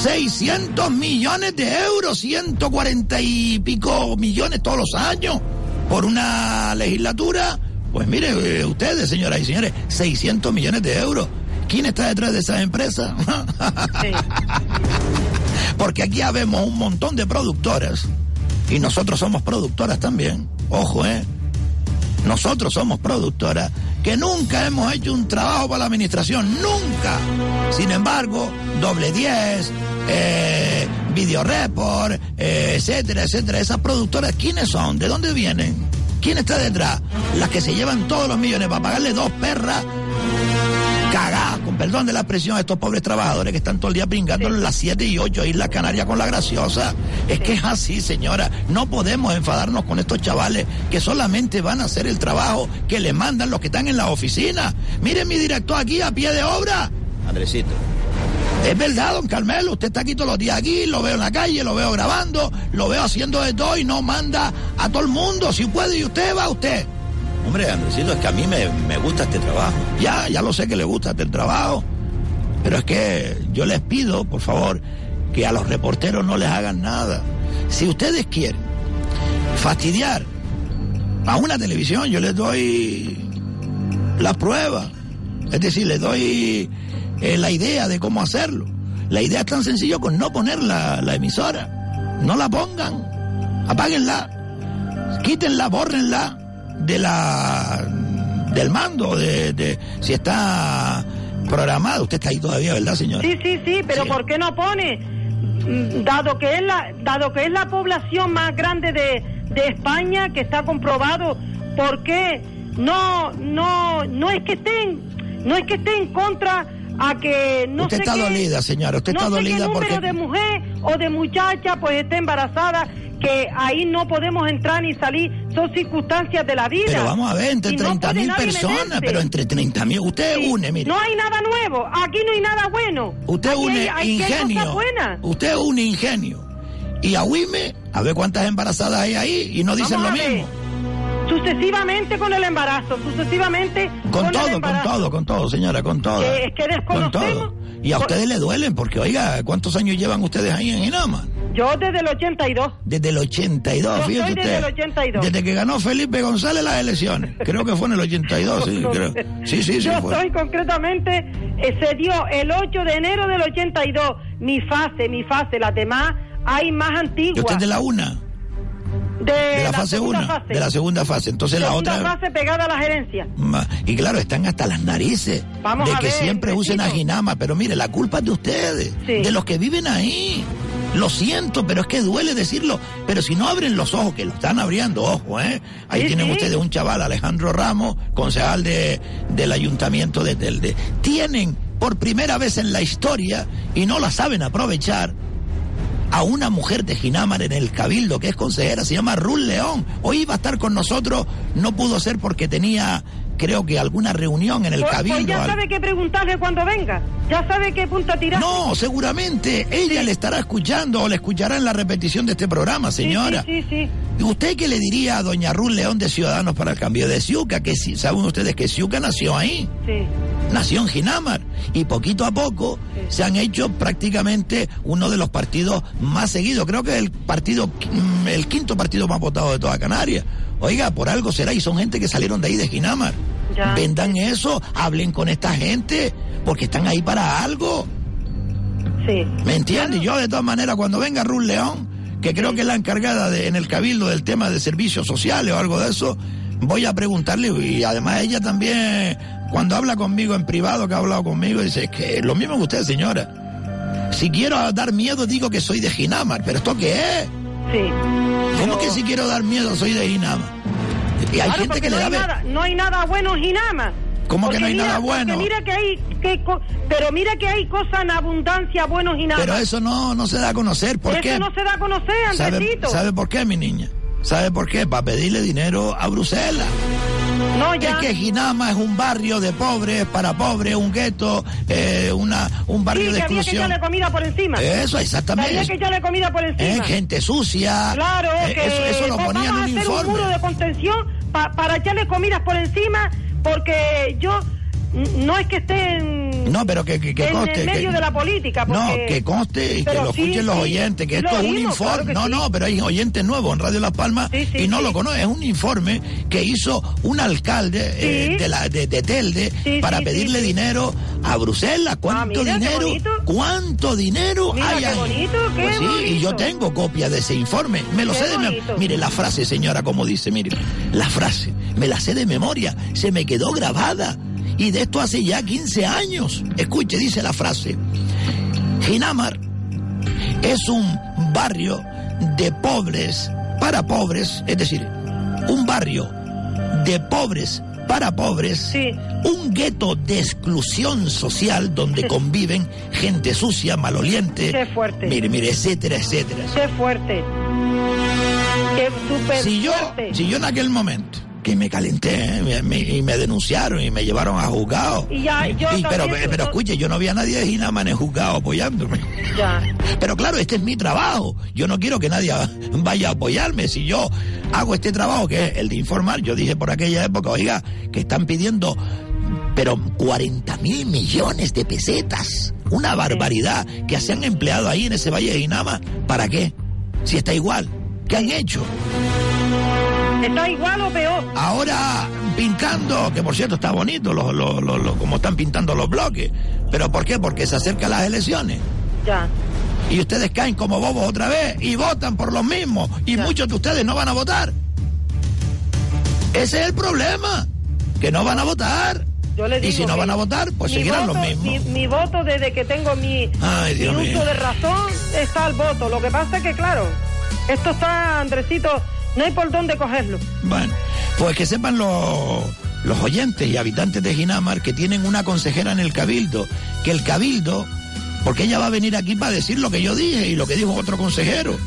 600 millones de euros, 140 y pico millones todos los años por una legislatura. Pues mire, eh, ustedes, señoras y señores, 600 millones de euros. ¿Quién está detrás de esas empresas? (laughs) Porque aquí habemos un montón de productoras y nosotros somos productoras también. Ojo, ¿eh? Nosotros somos productoras que nunca hemos hecho un trabajo para la administración, nunca. Sin embargo, doble 10, eh, Video eh, etcétera, etcétera. Esas productoras, ¿quiénes son? ¿De dónde vienen? ¿Quién está detrás? Las que se llevan todos los millones para pagarle dos perras cagadas, perdón de la expresión, a estos pobres trabajadores que están todo el día pringando en las 7 y 8 Islas Canarias con la graciosa. Es que es así, señora. No podemos enfadarnos con estos chavales que solamente van a hacer el trabajo que les mandan los que están en la oficina. Miren mi director aquí a pie de obra. Andresito. Es verdad, don Carmelo, usted está aquí todos los días aquí, lo veo en la calle, lo veo grabando, lo veo haciendo de todo y no manda a todo el mundo. Si puede y usted va usted. Hombre, Andresito, es que a mí me, me gusta este trabajo. Ya, ya lo sé que le gusta este trabajo, pero es que yo les pido, por favor, que a los reporteros no les hagan nada. Si ustedes quieren fastidiar a una televisión, yo les doy la prueba. Es decir, les doy eh, la idea de cómo hacerlo. La idea es tan sencillo con no poner la, la emisora. No la pongan. Apáguenla. Quítenla, bórrenla de la del mando, de, de si está programado. Usted está ahí todavía, ¿verdad, señor? Sí, sí, sí, pero ¿por qué no pone? Mm, Dado que es la, dado que es la población más grande de, de España, que está comprobado, ¿por qué no, no, no es que estén, no es que esté en contra a que no usted sé está qué- dolida, señora. Usted no está sé dolida qué número porque de mujer o de muchacha pues esté embarazada que ahí no podemos entrar ni salir son circunstancias de la vida Pero vamos a ver, entre Y no 30 puede mil personas, meterse. pero entre 30 mil, usted une, mire. no hay nada nuevo aquí no hay nada bueno Usted Aquí une hay- hay ingenio. Usted une ingenio. Y a Wime, a ver cuántas embarazadas hay ahí y no dicen Vamos lo mismo. sucesivamente con el embarazo sucesivamente Con el todo, con embarazo. todo, con todo, señora, con todo. Es que Con desconocemos. todo. Y a ustedes le duelen porque, oiga, ¿cuántos años llevan ustedes ahí en Inama? Yo desde el 82 Desde el 82, Yo soy desde usted. el 82. Desde que ganó Felipe González las elecciones. Creo que fue en el 82, sí, creo. Sí, sí, sí. Yo fue. soy concretamente, eh, se dio el 8 de enero del 82. Mi fase, mi fase, las demás hay más Yo antiguas. usted es de la una, de, de la, fase 1, fase. de la segunda fase. Entonces Segunda la otra... fase pegada a la gerencia. Y claro, están hasta las narices Vamos de a que ver, siempre usen a. Ginama, pero mire, la culpa es de ustedes, Sí. de los que viven ahí. Lo siento, pero es que duele decirlo. Pero si no abren los ojos, que lo están abriendo, ojo, ¿eh? Ahí Sí, tienen sí. ustedes un chaval, Alejandro Ramos, concejal de, del ayuntamiento de Telde. Tienen por primera vez en la historia, y no la saben aprovechar, a una mujer de Ginamar en el Cabildo, que es consejera, se llama Ruth León. Hoy iba a estar con nosotros, no pudo ser porque tenía, creo que alguna reunión en el Pues, Cabildo. pues ya sabe qué preguntarle cuando venga. Ya sabe qué punta tirar. No, seguramente ella le estará escuchando o le escuchará en la repetición de este programa, señora. Sí, sí, sí. ¿Y ¿Usted qué le diría a doña Ruth León de Ciudadanos para el Cambio de Ciuca? Que si, saben ustedes que Ciuca nació ahí. sí. nació en Ginamar y poquito a poco se han hecho prácticamente uno de los partidos más seguidos. Creo que es el partido, mm, el quinto partido más votado de toda Canarias. Oiga, por algo será y son gente que salieron de ahí de Ginamar. Ya. Vendan eso, hablen con esta gente, porque están ahí para algo. Sí. ¿Me entiendes? Yo de todas maneras, cuando venga Ruth León, que creo que es la encargada de, en el cabildo del tema de servicios sociales o algo de eso, voy a preguntarle y además ella también, cuando habla conmigo en privado, que ha hablado conmigo, dice "Es que lo mismo que usted, señora. Si quiero dar miedo, digo que soy de Ginamar, pero ¿esto qué es? Sí. ¿Cómo que si quiero dar miedo, soy de Ginamar? Y hay Claro, gente que le no da... nada, no hay nada bueno en Ginama. ¿Cómo que no hay mira- nada bueno? mira que hay, que pero mira que hay cosas en abundancia buenos Ginama. Pero eso no, no se da a conocer. ¿Por Eso qué? no se da a conocer, ¿Sabe, Andresito. ¿Sabe por qué, mi niña? ¿Sabe por qué? Para pedirle dinero a Bruselas. No, Es ya. que Ginama es un barrio de pobres, para pobres, un gueto, eh, una, un barrio sí, de que había que exclusión. echarle comida por encima. Eso, exactamente. Que había que echarle comida por Eh, encima. gente sucia. Claro, Eh, que eso, eso lo pues ponía en vamos un a hacer informe. un muro de contención pa- para echarle comidas por encima, porque yo no es que esté en, No, pero que, que, que en conste. el medio que- de la política. No, porque- que conste y que lo sí, escuchen los sí, oyentes, que esto es un informe. no, sí. no, pero hay oyentes nuevos en Radio Las Palmas y no lo conocen. Es un informe que hizo un alcalde eh, de, la, de, de Telde para pedirle dinero a Bruselas. ¿Cuánto mira, qué dinero? ¿Cuánto dinero Mira, hay qué ahí? bonito, qué Pues sí, y yo tengo copia de ese informe. Me lo Qué sé de memoria. Mire la frase, señora, como dice, mire, la frase. Me la sé de memoria. Se me quedó grabada. Y de esto hace ya 15 años. Escuche, dice la frase. Ginamar es un barrio de pobres para pobres, es decir, un barrio de pobres para pobres, un gueto de exclusión social donde conviven gente sucia, maloliente, Qué fuerte. mire, mire, etcétera, etcétera. Qué fuerte. Qué súper Si yo, fuerte. si yo en aquel momento que me calenté me- me- y me denunciaron y me llevaron a juzgado. Y ya, yo Y- pero, también- pero escuche, yo no vi a nadie de Ginama en juzgado apoyándome. Ya. Pero claro, este es mi trabajo. Yo no quiero que nadie vaya a apoyarme. Si yo hago este trabajo, que es el de informar, yo dije por aquella época, oiga, que están pidiendo, pero 40 mil millones de pesetas. Una barbaridad que se han empleado ahí en ese Valle de Ginama. ¿Para qué? Si está igual. ¿Qué han hecho? ¿Está igual o peor? Ahora pintando, que por cierto está bonito, lo, lo- lo- lo- como están pintando los bloques. ¿Pero por qué? Porque se acercan las elecciones. Ya. Y ustedes caen como bobos otra vez y votan por los mismos. Y muchos de ustedes no van a votar. Ese es el problema. Que no van a votar. Yo le y si no van a votar, pues seguirán voto- los mismos. Mi, mi voto desde que tengo mi, Ay, mi uso mío. de razón está al voto. Lo que pasa es que, claro, esto está, Andresito, no hay por dónde cogerlo. Bueno, pues que sepan los, los oyentes y habitantes de Ginamar que tienen una consejera en el Cabildo, que el Cabildo, porque ella va a venir aquí para decir lo que yo dije y lo que dijo otro consejero.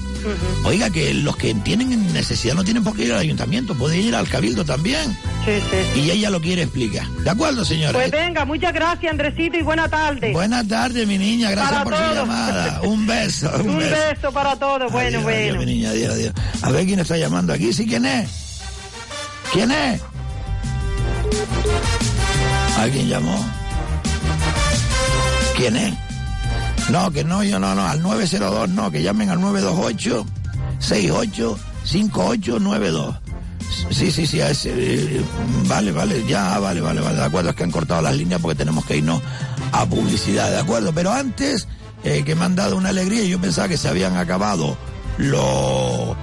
Oiga, que los que tienen necesidad no tienen por qué ir al ayuntamiento, pueden ir al Cabildo también. Sí, sí. Y ella lo quiere explicar. ¿De acuerdo, señora? Pues venga, muchas gracias, Andresito, y buena tarde. Buenas tardes, mi niña. Gracias Para por su todos. llamada. Un beso. Un, (laughs) Un beso. beso para todos. Bueno, Adiós, bueno. adiós, mi niña, adiós, adiós. A ver quién está llamando aquí. ¿Sí quién es? ¿Quién es? ¿Alguien llamó? ¿Quién es? No, que no, yo no, no, al 902 no, que llamen al 928 68 5892. Sí, sí, sí, ese, eh, vale, vale, ya, vale, vale, vale, de acuerdo, es que han cortado las líneas porque tenemos que irnos a publicidad, de acuerdo, pero antes eh, que me han dado una alegría, yo pensaba que se habían acabado los,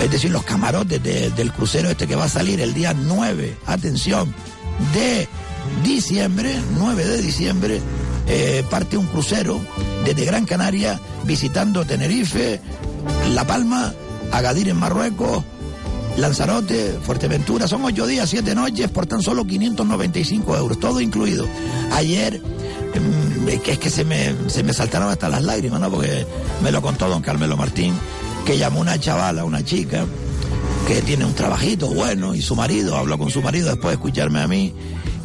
es decir, los camarotes de- del crucero este que va a salir el día 9, atención, de diciembre, 9 de diciembre, eh, parte un crucero desde Gran Canaria visitando Tenerife, La Palma, Agadir en Marruecos, Lanzarote, Fuerteventura, son ocho días, siete noches por tan solo 595 euros, todo incluido. Ayer mm, que, es que se, me, se me saltaron hasta las lágrimas, ¿no? Porque me lo contó don Carmelo Martín, que llamó una chavala, una chica, que tiene un trabajito bueno, y su marido, habló con su marido después de escucharme a mí,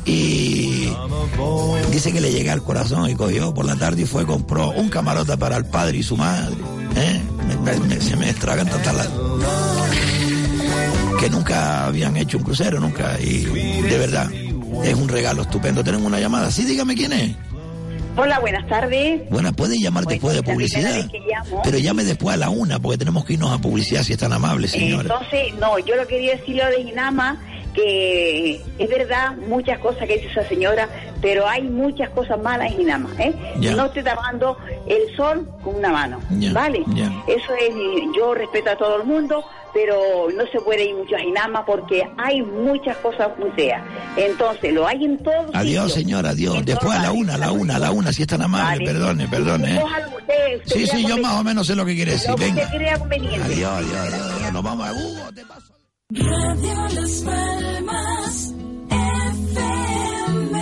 y dice que le llega al corazón y cogió por la tarde y fue, compró un camarote para el padre y su madre. ¿eh? Me- me- se me estragan tantas las que nunca habían hecho un crucero, nunca, y de verdad, es un regalo estupendo. Tenemos una llamada, sí, dígame quién es. Hola, buenas tardes. Bueno, puede llamar después de publicidad, pero llame después a la una, porque tenemos que irnos a publicidad si es tan amable, señora. Entonces, no, yo lo quería decir lo de Inama, que es verdad muchas cosas que dice esa señora, pero hay muchas cosas malas en Inama, ¿eh? No esté tapando el sol con una mano, ¿vale? Eso es, yo respeto a todo el mundo, pero no se puede ir mucho a Inama porque hay muchas cosas muy feas. Entonces, lo hay en todos Adiós, señora, adiós. En Después a la una, a la una, a la una, si es tan amable, Vale. perdone, perdone. ¿eh? Usted- usted Sí, sí, yo más o menos sé lo que quiere decir. Venga. adiós, adiós, adiós. Nos vamos a Hugo. te paso. Radio Las Palmas FM.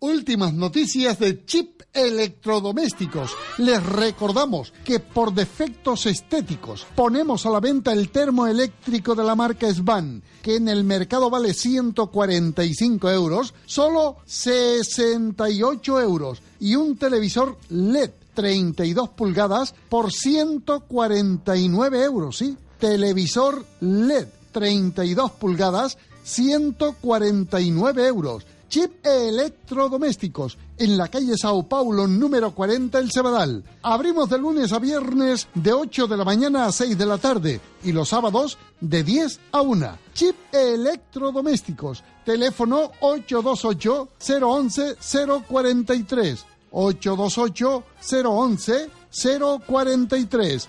Últimas noticias de Chip Electrodomésticos. Les recordamos que por defectos estéticos ponemos a la venta el termo eléctrico de la marca Svan, que en el mercado vale 145 euros, solo 68 euros. Y un televisor LED 32 pulgadas por 149 euros, ¿sí? Televisor LED 32 pulgadas, 149 euros. Chip Electrodomésticos, en la calle Sao Paulo, número 40, El Cebadal. Abrimos de lunes a viernes de 8 de la mañana a 6 de la tarde y los sábados de 10 a 1. Chip Electrodomésticos, teléfono 828-011-043. 828-011-043.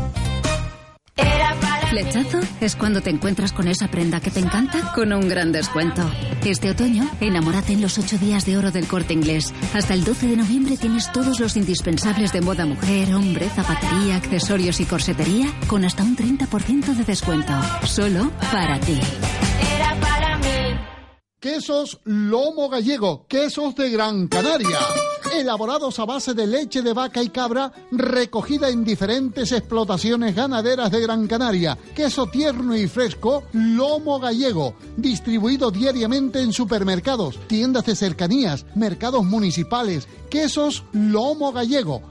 Flechazo es cuando te encuentras con esa prenda que te encanta con un gran descuento. Este otoño, enamórate en los 8 días de oro del corte inglés. Hasta el 12 de noviembre tienes todos los indispensables de moda mujer, hombre, zapatería, accesorios y corsetería con hasta un 30% de descuento. Solo para ti. Era para mí. Quesos Lomo Gallego, quesos de Gran Canaria. Elaborados a base de leche de vaca y cabra, recogida en diferentes explotaciones ganaderas de Gran Canaria. Queso tierno y fresco, Lomo Gallego. Distribuido diariamente en supermercados, tiendas de cercanías, mercados municipales. Quesos Lomo Gallego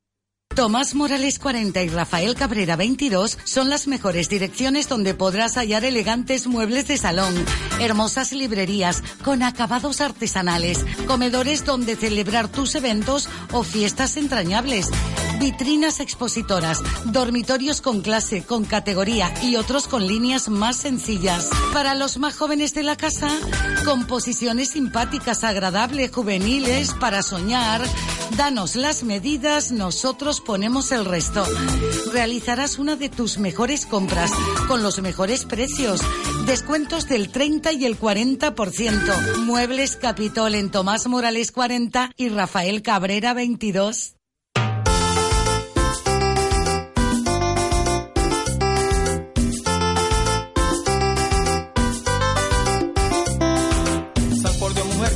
Tomás Morales 40 y Rafael Cabrera 22 son las mejores direcciones donde podrás hallar elegantes muebles de salón, hermosas librerías con acabados artesanales, comedores donde celebrar tus eventos o fiestas entrañables, vitrinas expositoras, dormitorios con clase, con categoría y otros con líneas más sencillas. Para los más jóvenes de la casa, composiciones simpáticas, agradables, juveniles, para soñar. Danos las medidas, nosotros ponemos el resto. Realizarás una de tus mejores compras con los mejores precios. Descuentos del 30 y el 40%. Muebles Capitol en Tomás Morales 40 y Rafael Cabrera 22.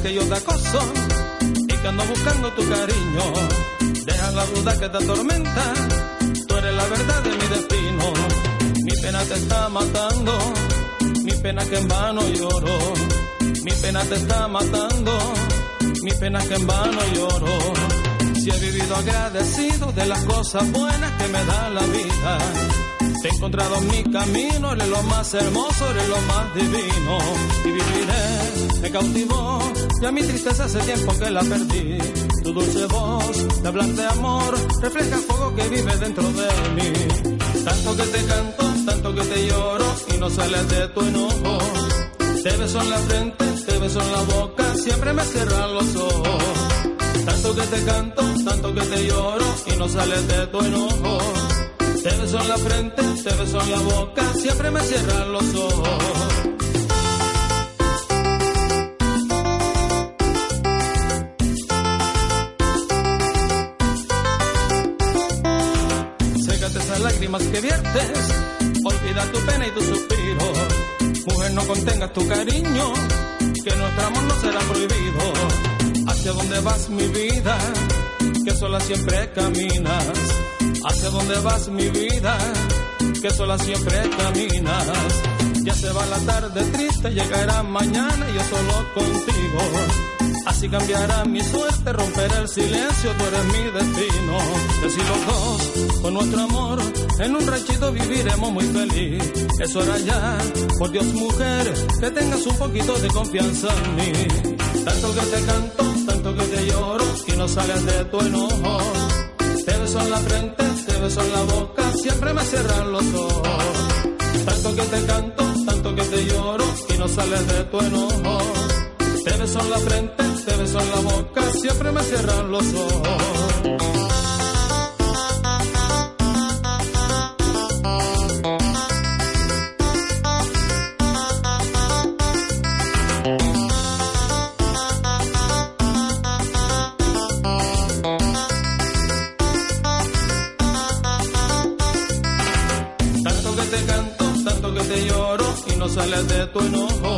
Que yo te acoso y que ando buscando tu cariño. Deja la duda que te atormenta, tú eres la verdad de mi destino. Mi pena te está matando, mi pena que en vano lloro. Mi pena te está matando, mi pena que en vano lloro. Si he vivido agradecido de las cosas buenas que me da la vida, He encontrado en mi camino, eres lo más hermoso, eres lo más divino. Y viviré, me cautivó, y a mi tristeza hace tiempo que la perdí. Tu dulce voz, de hablar de amor, refleja el fuego que vive dentro de mí. Tanto que te canto, tanto que te lloro, y no sales de tu enojo. Te beso en la frente, te beso en la boca, siempre me cierran los ojos. Tanto que te canto, tanto que te lloro, y no sales de tu enojo. Te beso en la frente, te beso en la boca, siempre me cierran los ojos. Sécate esas lágrimas que viertes, olvida tu pena y tu suspiro. Mujer, no contengas tu cariño, que nuestro amor no será prohibido. ¿Hacia dónde vas mi vida? Que sola siempre caminas. ¿Hacia dónde vas mi vida? Que sola siempre caminas. Ya se va la tarde triste, llegará mañana y yo solo contigo. Así cambiará mi suerte, romperá el silencio, tú eres mi destino. Y así los dos, con nuestro amor, en un ranchito viviremos muy feliz. Eso era ya, por Dios mujer, que tengas un poquito de confianza en mí. Tanto que te canto, tanto que te lloro, y no sales de tu enojo. Te beso en la frente, te beso en la boca, siempre me cierran los ojos. Tanto que te canto, tanto que te lloro, y no sales de tu enojo. Te beso en la frente, te beso en la boca, siempre me cierran los ojos. Tu enojo.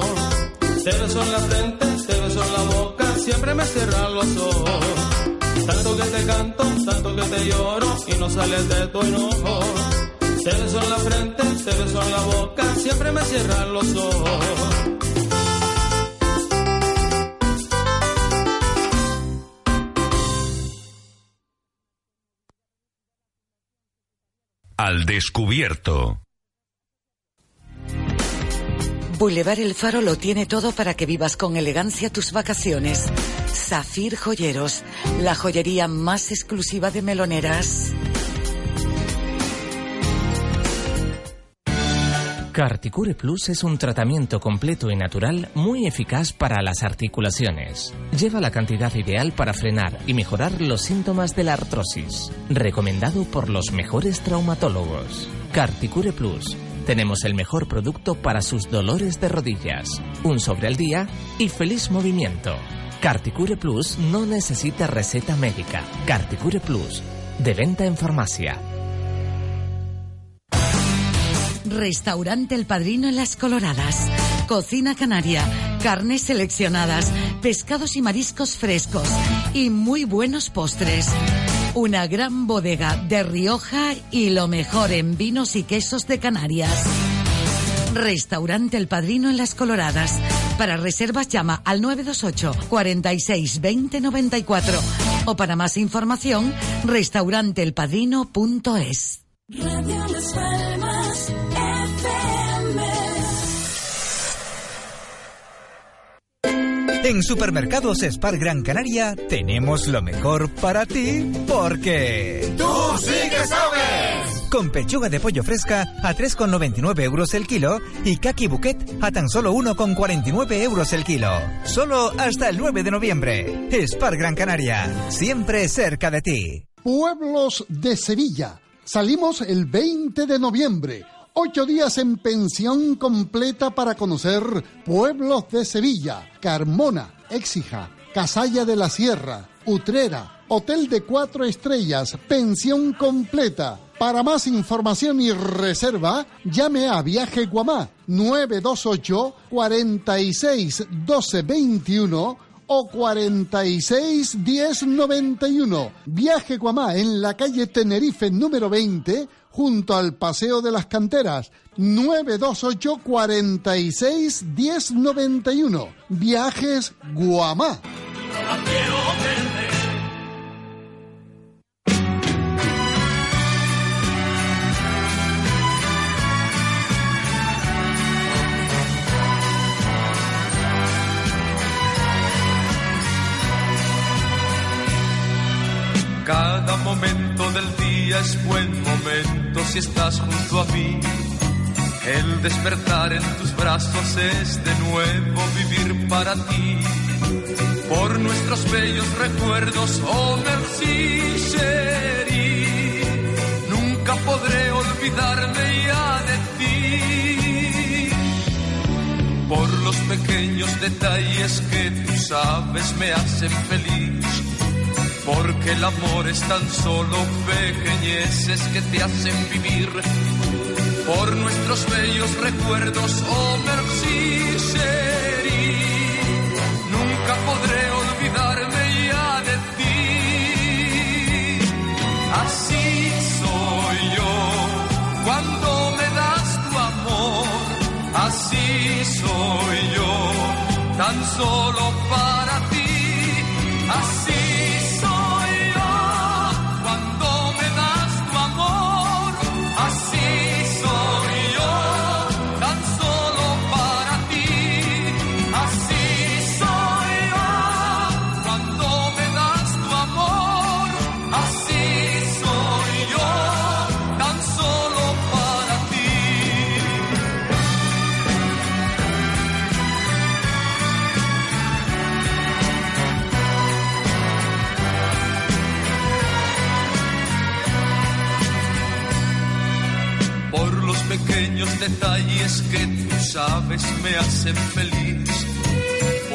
Te beso en la frente, te beso en la boca, siempre me cierran los ojos. Tanto que te canto, tanto que te lloro y no sales de tu enojo. Te beso en la frente, te beso en la boca, siempre me cierran los ojos. Al descubierto. Boulevard El Faro lo tiene todo para que vivas con elegancia tus vacaciones. Zafir Joyeros, la joyería más exclusiva de meloneras. Carticure Plus es un tratamiento completo y natural muy eficaz para las articulaciones. Lleva la cantidad ideal para frenar y mejorar los síntomas de la artrosis. Recomendado por los mejores traumatólogos. Carticure Plus. Tenemos el mejor producto para sus dolores de rodillas. Un sobre al día y feliz movimiento. Carticure Plus no necesita receta médica. Carticure Plus. De venta en farmacia. Restaurante El Padrino en Las Coloradas. Cocina canaria, carnes seleccionadas, pescados y mariscos frescos y muy buenos postres. Una gran bodega de Rioja y lo mejor en vinos y quesos de Canarias. Restaurante El Padrino en Las Coloradas. Para reservas llama al 928 46 20 94 o para más información restauranteelpadrino.es. Radio Las Palmas En Supermercados Spar Gran Canaria tenemos lo mejor para ti porque... ¡Tú sí que sabes! Con pechuga de pollo fresca a 3,99 euros el kilo y kaki bouquet a tan solo 1,49 euros el kilo. Solo hasta el 9 de noviembre. Spar Gran Canaria, siempre cerca de ti. Pueblos de Sevilla. Salimos el 20 de noviembre. Ocho días en pensión completa para conocer pueblos de Sevilla, Carmona, Écija, Casalla de la Sierra, Utrera, Hotel de Cuatro Estrellas, pensión completa. Para más información y reserva, llame a Viaje Guamá 928 46 12 21 o 46 10 91. Viaje Guamá en la calle Tenerife número 20 junto al Paseo de las Canteras 928 46 10 91. Viajes Guamá. Día es buen momento si estás junto a mí. El despertar en tus brazos es de nuevo vivir para ti. Por nuestros bellos recuerdos, oh merci chérie, nunca podré olvidarme ya de ti. Por los pequeños detalles que tú sabes me hacen feliz. Porque el amor es tan solo pequeñeces que te hacen vivir. Por nuestros bellos recuerdos, oh merci chérie, nunca podré olvidarme ya de ti. Así soy yo, cuando me das tu amor, así soy yo, tan solo para detalles que tú sabes me hacen feliz.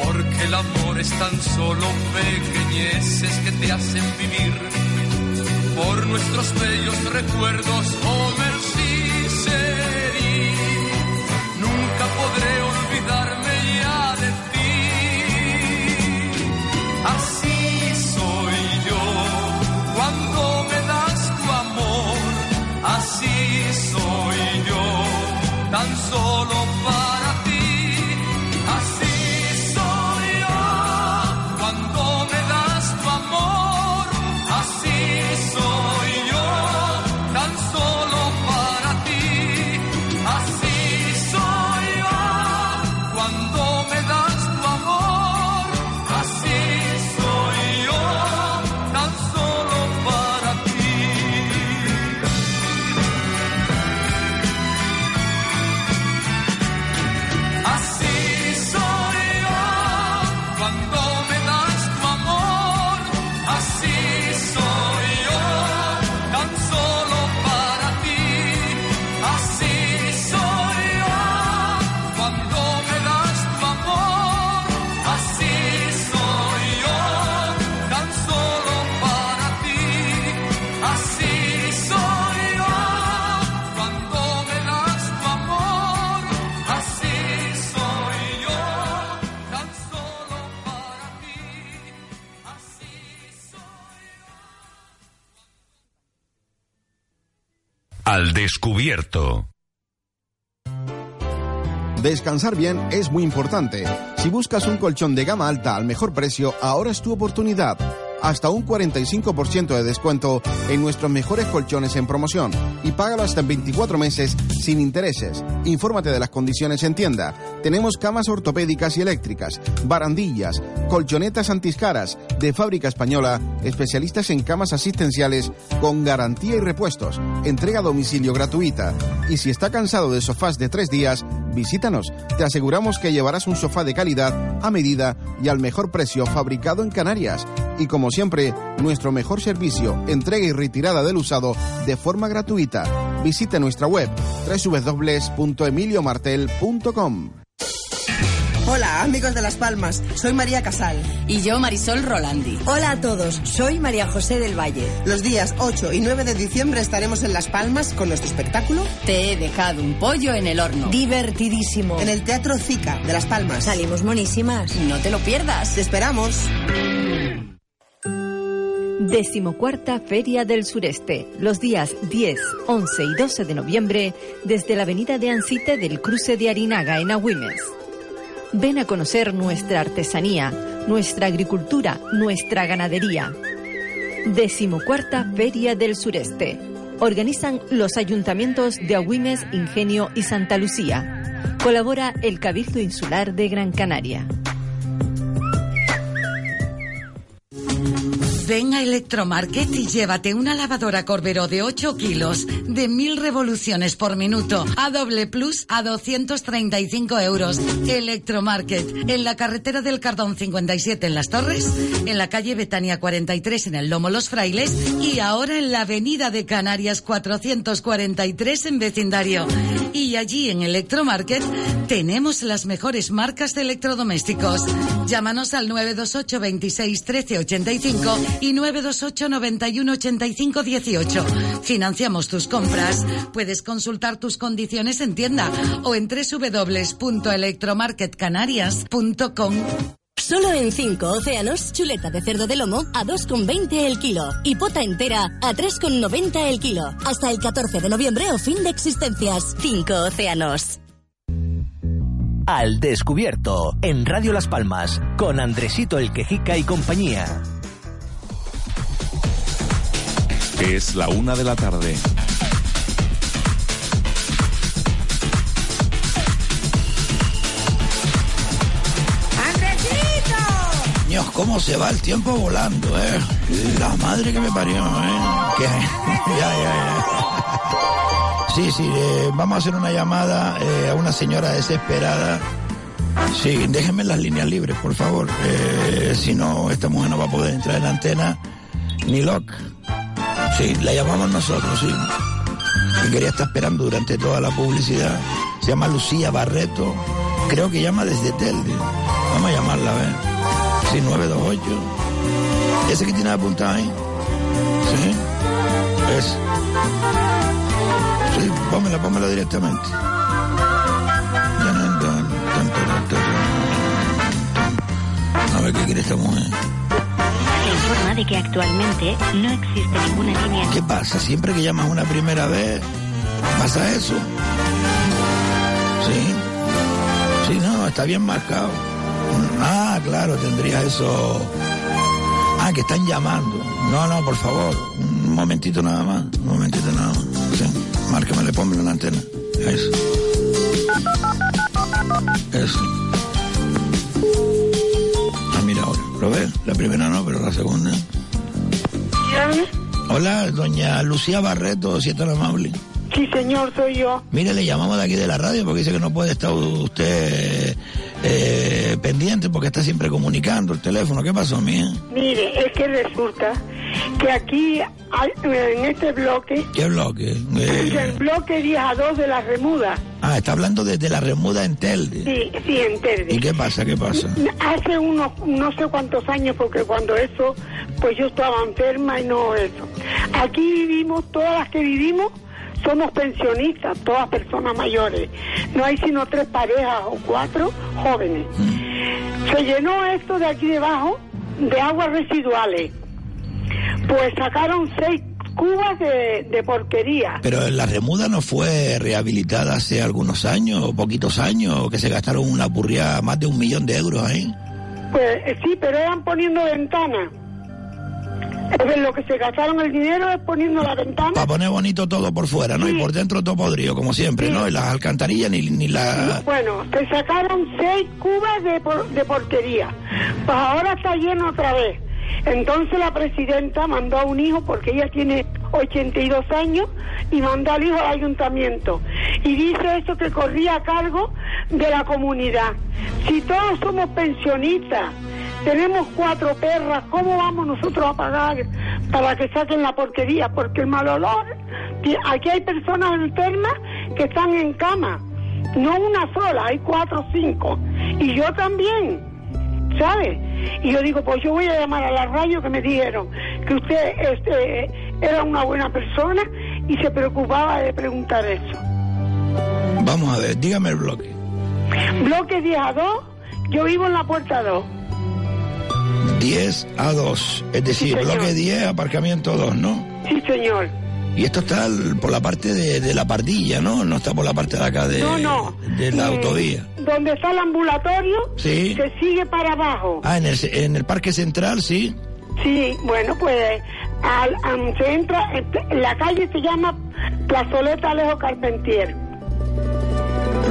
Porque el amor es tan solo pequeñeces que te hacen vivir. Por nuestros bellos recuerdos, oh tan solo Al descubierto. Descansar bien es muy importante. Si buscas un colchón de gama alta al mejor precio, ahora es tu oportunidad. Hasta un 45% de descuento en nuestros mejores colchones en promoción y págalo hasta en 24 meses sin intereses. Infórmate de las condiciones en tienda. Tenemos camas ortopédicas y eléctricas, barandillas, colchonetas antiscaras de fábrica española, especialistas en camas asistenciales con garantía y repuestos, entrega a domicilio gratuita. Y si está cansado de sofás de tres días, visítanos. Te aseguramos que llevarás un sofá de calidad, a medida y al mejor precio fabricado en Canarias. Y como siempre, nuestro mejor servicio, entrega y retirada del usado de forma gratuita. Visite nuestra web www.emiliomartel.com. Hola, amigos de Las Palmas. Soy María Casal. Y yo, Marisol Rolandi. Hola a todos. Soy María José del Valle. Los días 8 y 9 de diciembre estaremos en Las Palmas con nuestro espectáculo. Te he dejado un pollo en el horno. Divertidísimo. En el Teatro Zica de Las Palmas. Salimos monísimas. No te lo pierdas. Te esperamos. Decimocuarta Feria del Sureste, los días 10, 11 y 12 de noviembre, desde la avenida de Ancite del cruce de Arinaga en Agüimes. Ven a conocer nuestra artesanía, nuestra agricultura, nuestra ganadería. Decimocuarta Feria del Sureste. Organizan los ayuntamientos de Agüimes, Ingenio y Santa Lucía. Colabora el Cabildo Insular de Gran Canaria. Ven a Electromarket y llévate una lavadora Corbero de 8 kilos de 1000 revoluciones por minuto a doble plus a 235 euros. Electromarket en la carretera del Cardón 57 en Las Torres, en la calle Betania 43 en el Lomo Los Frailes y ahora en la avenida de Canarias 443 en vecindario. Y allí en Electromarket tenemos las mejores marcas de electrodomésticos. Llámanos al 928 26 13 85 y 928 91 85 18. Financiamos tus compras. Puedes consultar tus condiciones en tienda o en www.electromarketcanarias.com. Solo en 5 océanos, chuleta de cerdo de lomo a 2,20 el kilo y pota entera a 3,90 el kilo. Hasta el 14 de noviembre o fin de existencias. 5 océanos. Al descubierto, en Radio Las Palmas, con Andresito el Quejica y compañía. Es la una de la tarde. Dios, cómo se va el tiempo volando, eh. La madre que me parió, eh. (laughs) Ya, ya, ya. Sí, sí, eh, vamos a hacer una llamada eh, a una señora desesperada. Sí, déjenme las líneas libres, por favor. Eh, si no, esta mujer no va a poder entrar en la antena ni loca. Sí, la llamamos nosotros, sí. Que quería estar esperando durante toda la publicidad. Se llama Lucía Barreto. Creo que llama desde Telde. Vamos a llamarla, a ver. Sí, 928. ¿Ese que tiene apuntado ahí? Sí. Es. Sí, pónmela, pónmela directamente. A ver qué quiere esta mujer. Informa de que actualmente no existe ninguna línea. ¿Qué pasa? Siempre que llamas una primera vez, pasa eso. Sí. Sí, no, está bien marcado. Ah, claro, tendría eso. Ah, que están llamando. No, no, por favor. Un momentito nada más. Un momentito nada más. Sí. Márcame, le ponme en la antena. Eso. Eso. Ah, mira ahora. ¿Lo ves? La primera no, pero la segunda. Hola, doña Lucía Barreto, si es tan amable. Sí, señor, soy yo. Mire, le llamamos de aquí de la radio porque dice que no puede estar usted eh, pendiente porque está siempre comunicando el teléfono. ¿Qué pasó, mía? Mire, es que resulta que aquí, hay- en este bloque, ¿Qué bloque? Eh, el bloque 10 a 2 de la remuda, ah, está hablando desde la remuda en Telde. sí, sí, en Terde. ¿Y qué pasa? ¿Qué pasa? Hace unos, no sé cuántos años, porque cuando eso, pues yo estaba enferma y no eso. Aquí vivimos, todas las que vivimos, somos pensionistas, todas personas mayores. No hay sino tres parejas o cuatro jóvenes. Se llenó esto de aquí debajo de aguas residuales. Pues sacaron seis cubas de, de porquería. Pero la remuda no fue rehabilitada hace algunos años o poquitos años, que se gastaron una burría más de un millón de euros ahí. Pues eh, sí, pero eran poniendo ventanas. Lo que se gastaron el dinero es poniendo la ventana. Para poner bonito todo por fuera, ¿no? Y por dentro todo podrido, como siempre, ¿no? Y las alcantarillas ni, ni la... Bueno, se sacaron seis cubas de, por- de porquería. Pues ahora está lleno otra vez. Entonces la presidenta mandó a un hijo, porque ella tiene 82 años, y mandó al hijo al ayuntamiento. Y dice eso que corría a cargo de la comunidad. Si todos somos pensionistas, tenemos cuatro perras, ¿cómo vamos nosotros a pagar para que saquen la porquería? Porque el mal olor, aquí hay personas enfermas que están en cama, no una sola, hay cuatro o cinco, y yo también, ¿sabe? Y yo digo, pues yo voy a llamar a la radio que me dijeron que usted este, era una buena persona y se preocupaba de preguntar eso. Vamos a ver, dígame el bloque. Bloque 10 a 2, yo vivo en la puerta 2. 10 a 2, es decir, Sí, bloque 10, aparcamiento 2, ¿no? Sí, señor. Y esto está al- por la parte de, de la pardilla, ¿no? No está por la parte de acá de, No, no. de la Mm, autovía. Donde está el ambulatorio, Sí. se sigue para abajo. Ah, en el, en el parque central, sí. Sí, bueno, pues al, am- se entra, en la calle se llama Plazoleta Alejo Carpentier.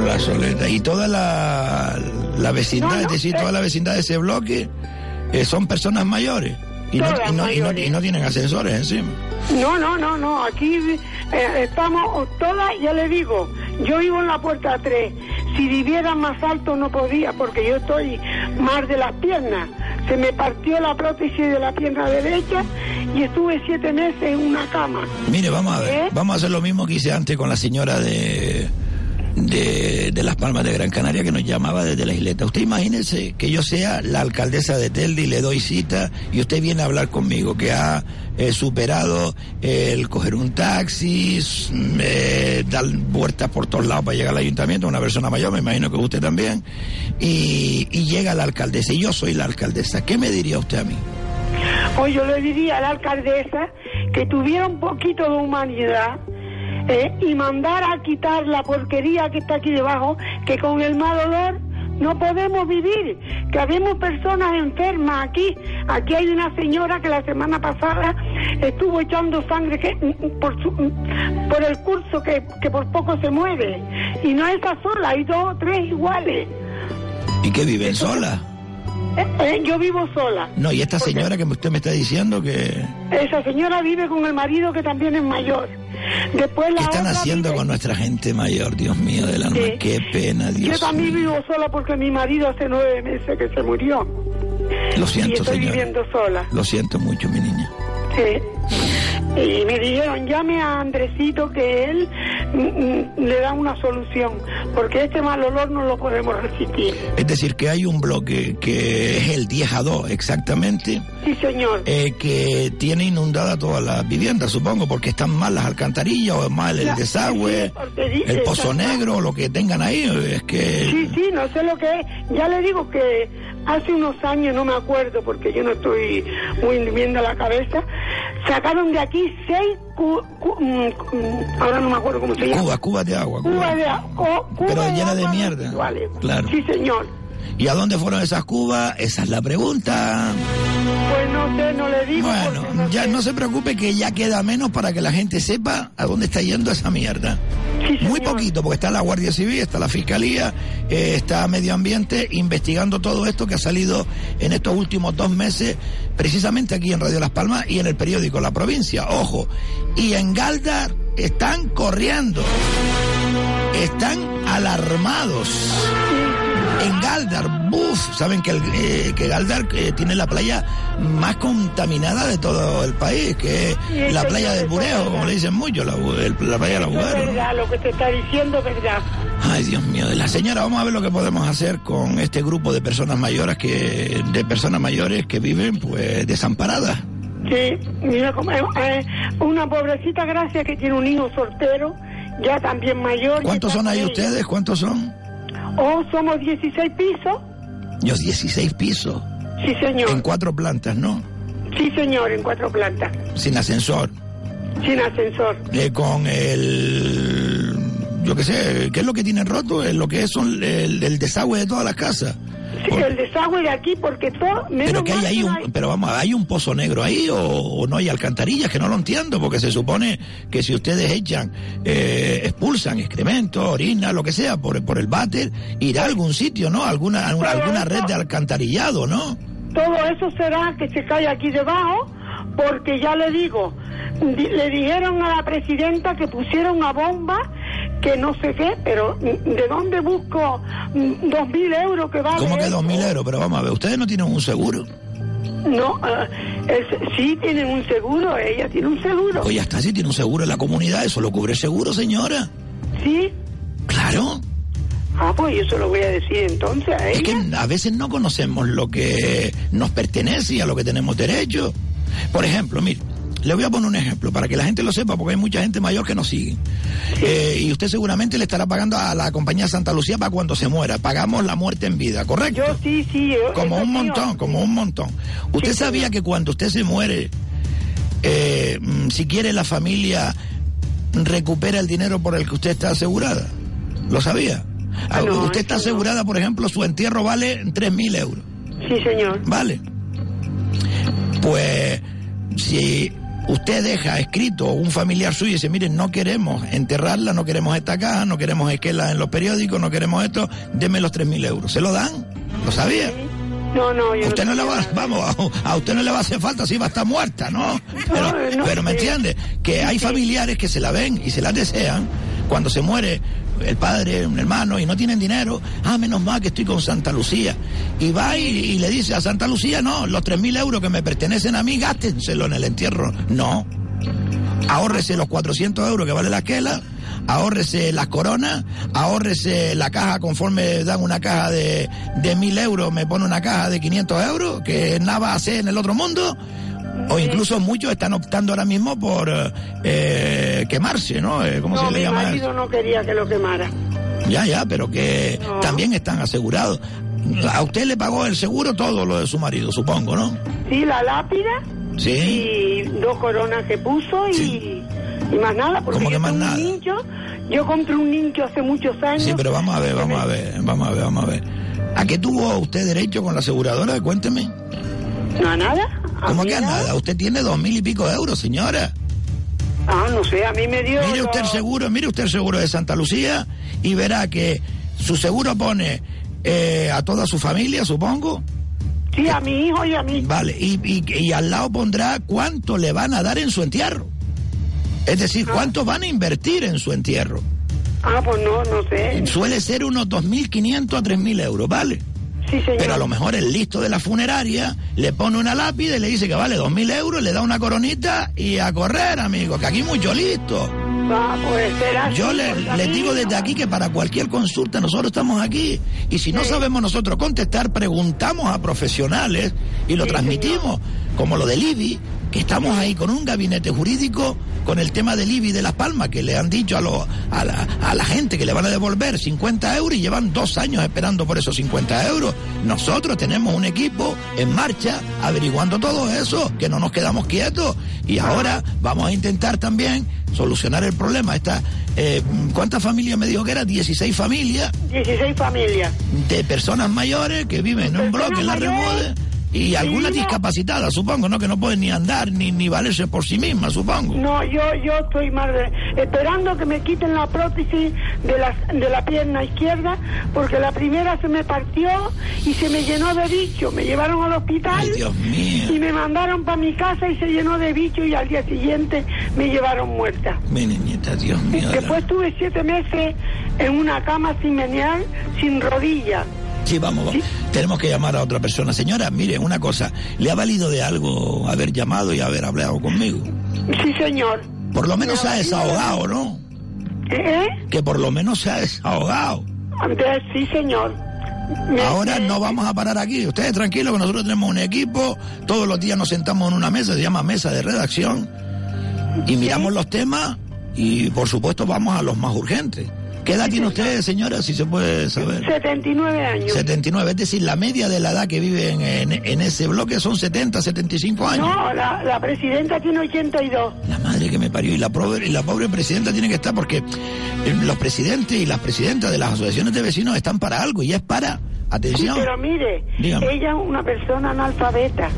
La soleta. Y toda la, la vecindad, No, es decir, eh. toda la vecindad de ese bloque eh, son personas mayores. Y no, Todas y no- y no- mayores. y no tienen ascensores encima. No, no, no, no. Aquí eh, estamos todas, ya le digo, yo vivo en la puerta 3. Si viviera más alto no podía porque yo estoy más de las piernas. Se me partió la prótesis de la pierna derecha y estuve siete meses en una cama. Mire, vamos a ver, ¿Eh? vamos a hacer lo mismo que hice antes con la señora de, de, de Las Palmas de Gran Canaria que nos llamaba desde la isleta. Usted imagínese que yo sea la alcaldesa de Telde y le doy cita y usted viene a hablar conmigo, que ha eh, superado el coger un taxi, s- eh, dar vueltas por todos lados para llegar al ayuntamiento, una persona mayor, me imagino que usted también, y, y llega la alcaldesa y yo soy la alcaldesa. ¿Qué me diría usted a mí? Hoy yo le diría a la alcaldesa que tuviera un poquito de humanidad ¿eh? y mandara a quitar la porquería que está aquí debajo, que con el mal olor no podemos vivir, que habemos personas enfermas aquí. Aquí hay una señora que la semana pasada estuvo echando sangre que, por, su- por el curso que, que por poco se muere. Y no esa sola, hay dos o tres iguales. ¿Y que viven sola? Eh, eh, yo vivo sola. No, y esta señora que usted me está diciendo que... Esa señora vive con el marido que también es mayor. Después la ¿Qué están otra haciendo vive- con nuestra gente mayor, Dios mío del alma? Sí. Qué pena, Yo Dios. también vivo sola porque mi marido hace nueve meses que se murió. Lo y siento, estoy señora. viviendo sola. Lo siento mucho, mi niña. Sí. Y me dijeron, llame a Andresito que él mm, mm, le da una solución, porque este mal olor no lo podemos resistir. Es decir, que hay un bloque que es el 10 a 2 exactamente, Sí, señor. eh, que tiene inundada todas las viviendas, supongo, porque están mal las alcantarillas o mal el Ya, desagüe, dice- el pozo negro, lo que tengan ahí. Es que... Sí, sí, no sé lo que es. Ya le digo que hace unos años, no me acuerdo porque yo no estoy muy viendo la cabeza, sacaron de aquí seis cu- cu- mm, mm, ahora no me acuerdo cómo se llama. Cuba, Cuba de agua. Cuba. Cuba de, a- o- Cuba Pero de llena de mierda. residuales. Claro. Sí, señor. ¿Y a dónde fueron esas cubas? Esa es la pregunta. Pues no sé, no le digo. Bueno, no ya sé. no se preocupe que ya queda menos para que la gente sepa a dónde está yendo esa mierda. Muy poquito, porque está la Guardia Civil, está la Fiscalía, eh, está Medio Ambiente investigando todo esto que ha salido en estos últimos dos meses, precisamente aquí en Radio Las Palmas y en el periódico La Provincia. Ojo, y en Galdar están corriendo, están alarmados. En Galdar, buf, saben que, el, eh, que Galdar eh, tiene la playa más contaminada de todo el país, que es la playa del es Bureo, como le dicen mucho, la, el- la playa del Eso es verdad, lo que te está diciendo es verdad. Ay, Dios mío, de la señora, vamos a ver lo que podemos hacer con este grupo de personas mayores que, de personas mayores que viven, pues, desamparadas. Sí, mira, como, eh, eh, una pobrecita gracia que tiene un hijo soltero, ya también mayor. ¿Cuántos son ahí ustedes? ¿Cuántos son? Oh, somos 16 pisos. Yo, 16 pisos. Sí, señor. En cuatro plantas, ¿no? Sí, señor, en cuatro plantas. Sin ascensor. Sin ascensor. Eh, con el. Yo qué sé, ¿qué es lo que tienen roto? Es lo que es son el, el desagüe de todas las casas. Sí, el desagüe de aquí, porque todo. Pero que hay no un, pero vamos, hay un pozo negro ahí o, o no hay alcantarillas que no lo entiendo porque se supone que si ustedes echan, eh, expulsan excremento, orina, lo que sea por, por el váter, irá a algún sitio, ¿no? Alguna alguna, alguna red de alcantarillado, ¿no? Todo eso será que se cae aquí debajo, porque ya le digo, di- le dijeron a la presidenta que pusiera una bomba que no sé qué, pero mm, ¿de dónde busco mm, dos mil euros que vale? ¿Cómo que dos mil euros? Pero vamos a ver, ustedes no tienen un seguro. No, es- sí tienen un seguro, ella tiene un seguro. Ya está, si tiene un seguro en la comunidad, eso lo cubre el seguro, señora. ¿Sí? Claro. Ah, pues yo se lo voy a decir entonces a Es ella. que a veces no conocemos lo que nos pertenece y a lo que tenemos derecho. Por ejemplo, mire, le voy a poner un ejemplo para que la gente lo sepa, porque hay mucha gente mayor que nos sigue. Eh, y usted seguramente le estará pagando a la compañía Santa Lucía para cuando se muera. Pagamos la muerte en vida, ¿correcto? Yo sí, sí. yo- Como un montón, como un montón. ¿Usted sabía que cuando usted se muere, eh, mm, si quiere la familia recupera el dinero por el que usted está asegurada? ¿Lo sabía? Ah, no, usted está asegurada, por ejemplo, su entierro vale 3.000 euros. Sí, señor. Vale. Pues si usted deja escrito un familiar suyo y dice, miren, no queremos enterrarla, no queremos esta caja, no queremos esquela en los periódicos, no queremos esto, deme los 3.000 euros. ¿Se lo dan? ¿Lo sabía? No, no, yo usted no, le va, vamos, a, usted no le va a hacer falta si va a estar muerta, ¿no? (laughs) Pero, no, pero me entiende, que hay familiares que se la ven y se la desean cuando se muere el padre, un hermano, y no tienen dinero, ah, menos mal que estoy con Santa Lucía. Y va y, le dice a Santa Lucía, no, los tres mil euros que me pertenecen a mí, gástenselo en el entierro. No. Ahórrese los 400 euros que vale la quela, ahórrese las coronas, ahórrese la caja conforme dan una caja de, de mil euros, me pone una caja de 500 euros, que nada va a hacer en el otro mundo. O incluso muchos están optando ahora mismo por eh, eh, quemarse, ¿no? Eh, ¿Cómo no, se le mi llama? marido no quería que lo quemara. Ya, ya, pero que también están asegurados. A usted le pagó el seguro todo lo de su marido, supongo, ¿no? Sí, la lápida Sí. y dos coronas que puso y, y más nada. Porque ¿Cómo que yo más nada? un nicho, yo compré un nicho hace muchos años. Sí, pero vamos a ver, vamos a ver, vamos a ver, vamos a ver. ¿A qué tuvo usted derecho con la aseguradora? Cuénteme. No, a nada. A ¿Cómo que a nada? Usted tiene dos mil y pico de euros, señora. Ah, no sé, a mí me dio... Mire usted el seguro, mire usted el seguro de Santa Lucía y verá que su seguro pone eh, a toda su familia, supongo. Sí, a mi hijo y a mí. Vale, y, y- y al lado pondrá cuánto le van a dar en su entierro. Es decir, cuánto van a invertir en su entierro. Ah, pues no, no sé. Suele ser unos 2.500 a 3.000 euros, ¿vale? Sí, señor. Pero a lo mejor el listo de la funeraria le pone una lápida y le dice que vale 2.000 euros, le da una coronita y a correr, amigo, que aquí mucho listo. Pues será Yo así, le, les mí- digo desde aquí que para cualquier consulta nosotros estamos aquí. Y si no sabemos nosotros contestar, preguntamos a profesionales y lo transmitimos, como lo del IBI, que estamos ahí con un gabinete jurídico con el tema del IBI de Las Palmas, que le han dicho a, lo- a, la, a la gente que le van a devolver 50 euros y llevan dos años esperando por esos 50 euros. Nosotros tenemos un equipo en marcha averiguando todo eso, que no nos quedamos quietos. Y ahora vamos a intentar también solucionar el problema. Esta, eh, ¿Cuántas familias me dijo que eran? 16 familias 16 familias. de personas mayores que viven en un bloque en la remude y algunas discapacitadas, supongo, ¿no? Que no pueden ni andar ni, ni valerse por sí mismas, supongo. No, yo yo estoy más esperando que me quiten la prótesis de la, de la pierna izquierda, porque la primera se me partió y se me llenó de bicho. Me llevaron al hospital y me mandaron para mi casa y se llenó de bicho y al día siguiente me llevaron muerta. Mi niñita, Dios mío. de Después tuve siete meses en una cama sin menear, sin rodillas. Sí, vamos, vamos. Tenemos que llamar a otra persona. Señora, mire, una cosa. ¿Le ha valido de algo haber llamado y haber hablado conmigo? Sí, señor. Por lo menos se ha desahogado, ¿no? ¿Eh? Que por lo menos se ha desahogado. Andrés, sí, señor. Ahora no vamos a parar aquí. Ustedes tranquilos que nosotros tenemos un equipo. Todos los días nos sentamos en una mesa, se llama mesa de redacción. Y miramos los temas y por supuesto vamos a los más urgentes. ¿Qué edad tiene usted, señora, si se puede saber? 79 años. 79, es decir, la media de la edad que viven en, en ese bloque son 70, 75 años. No, la, la presidenta tiene 82. La madre que me parió y la pobre, y la pobre presidenta tiene que estar porque eh, los presidentes y las presidentas de las asociaciones de vecinos están para algo y es para, Sí, atención, pero mire, Dígame. ella es una persona analfabeta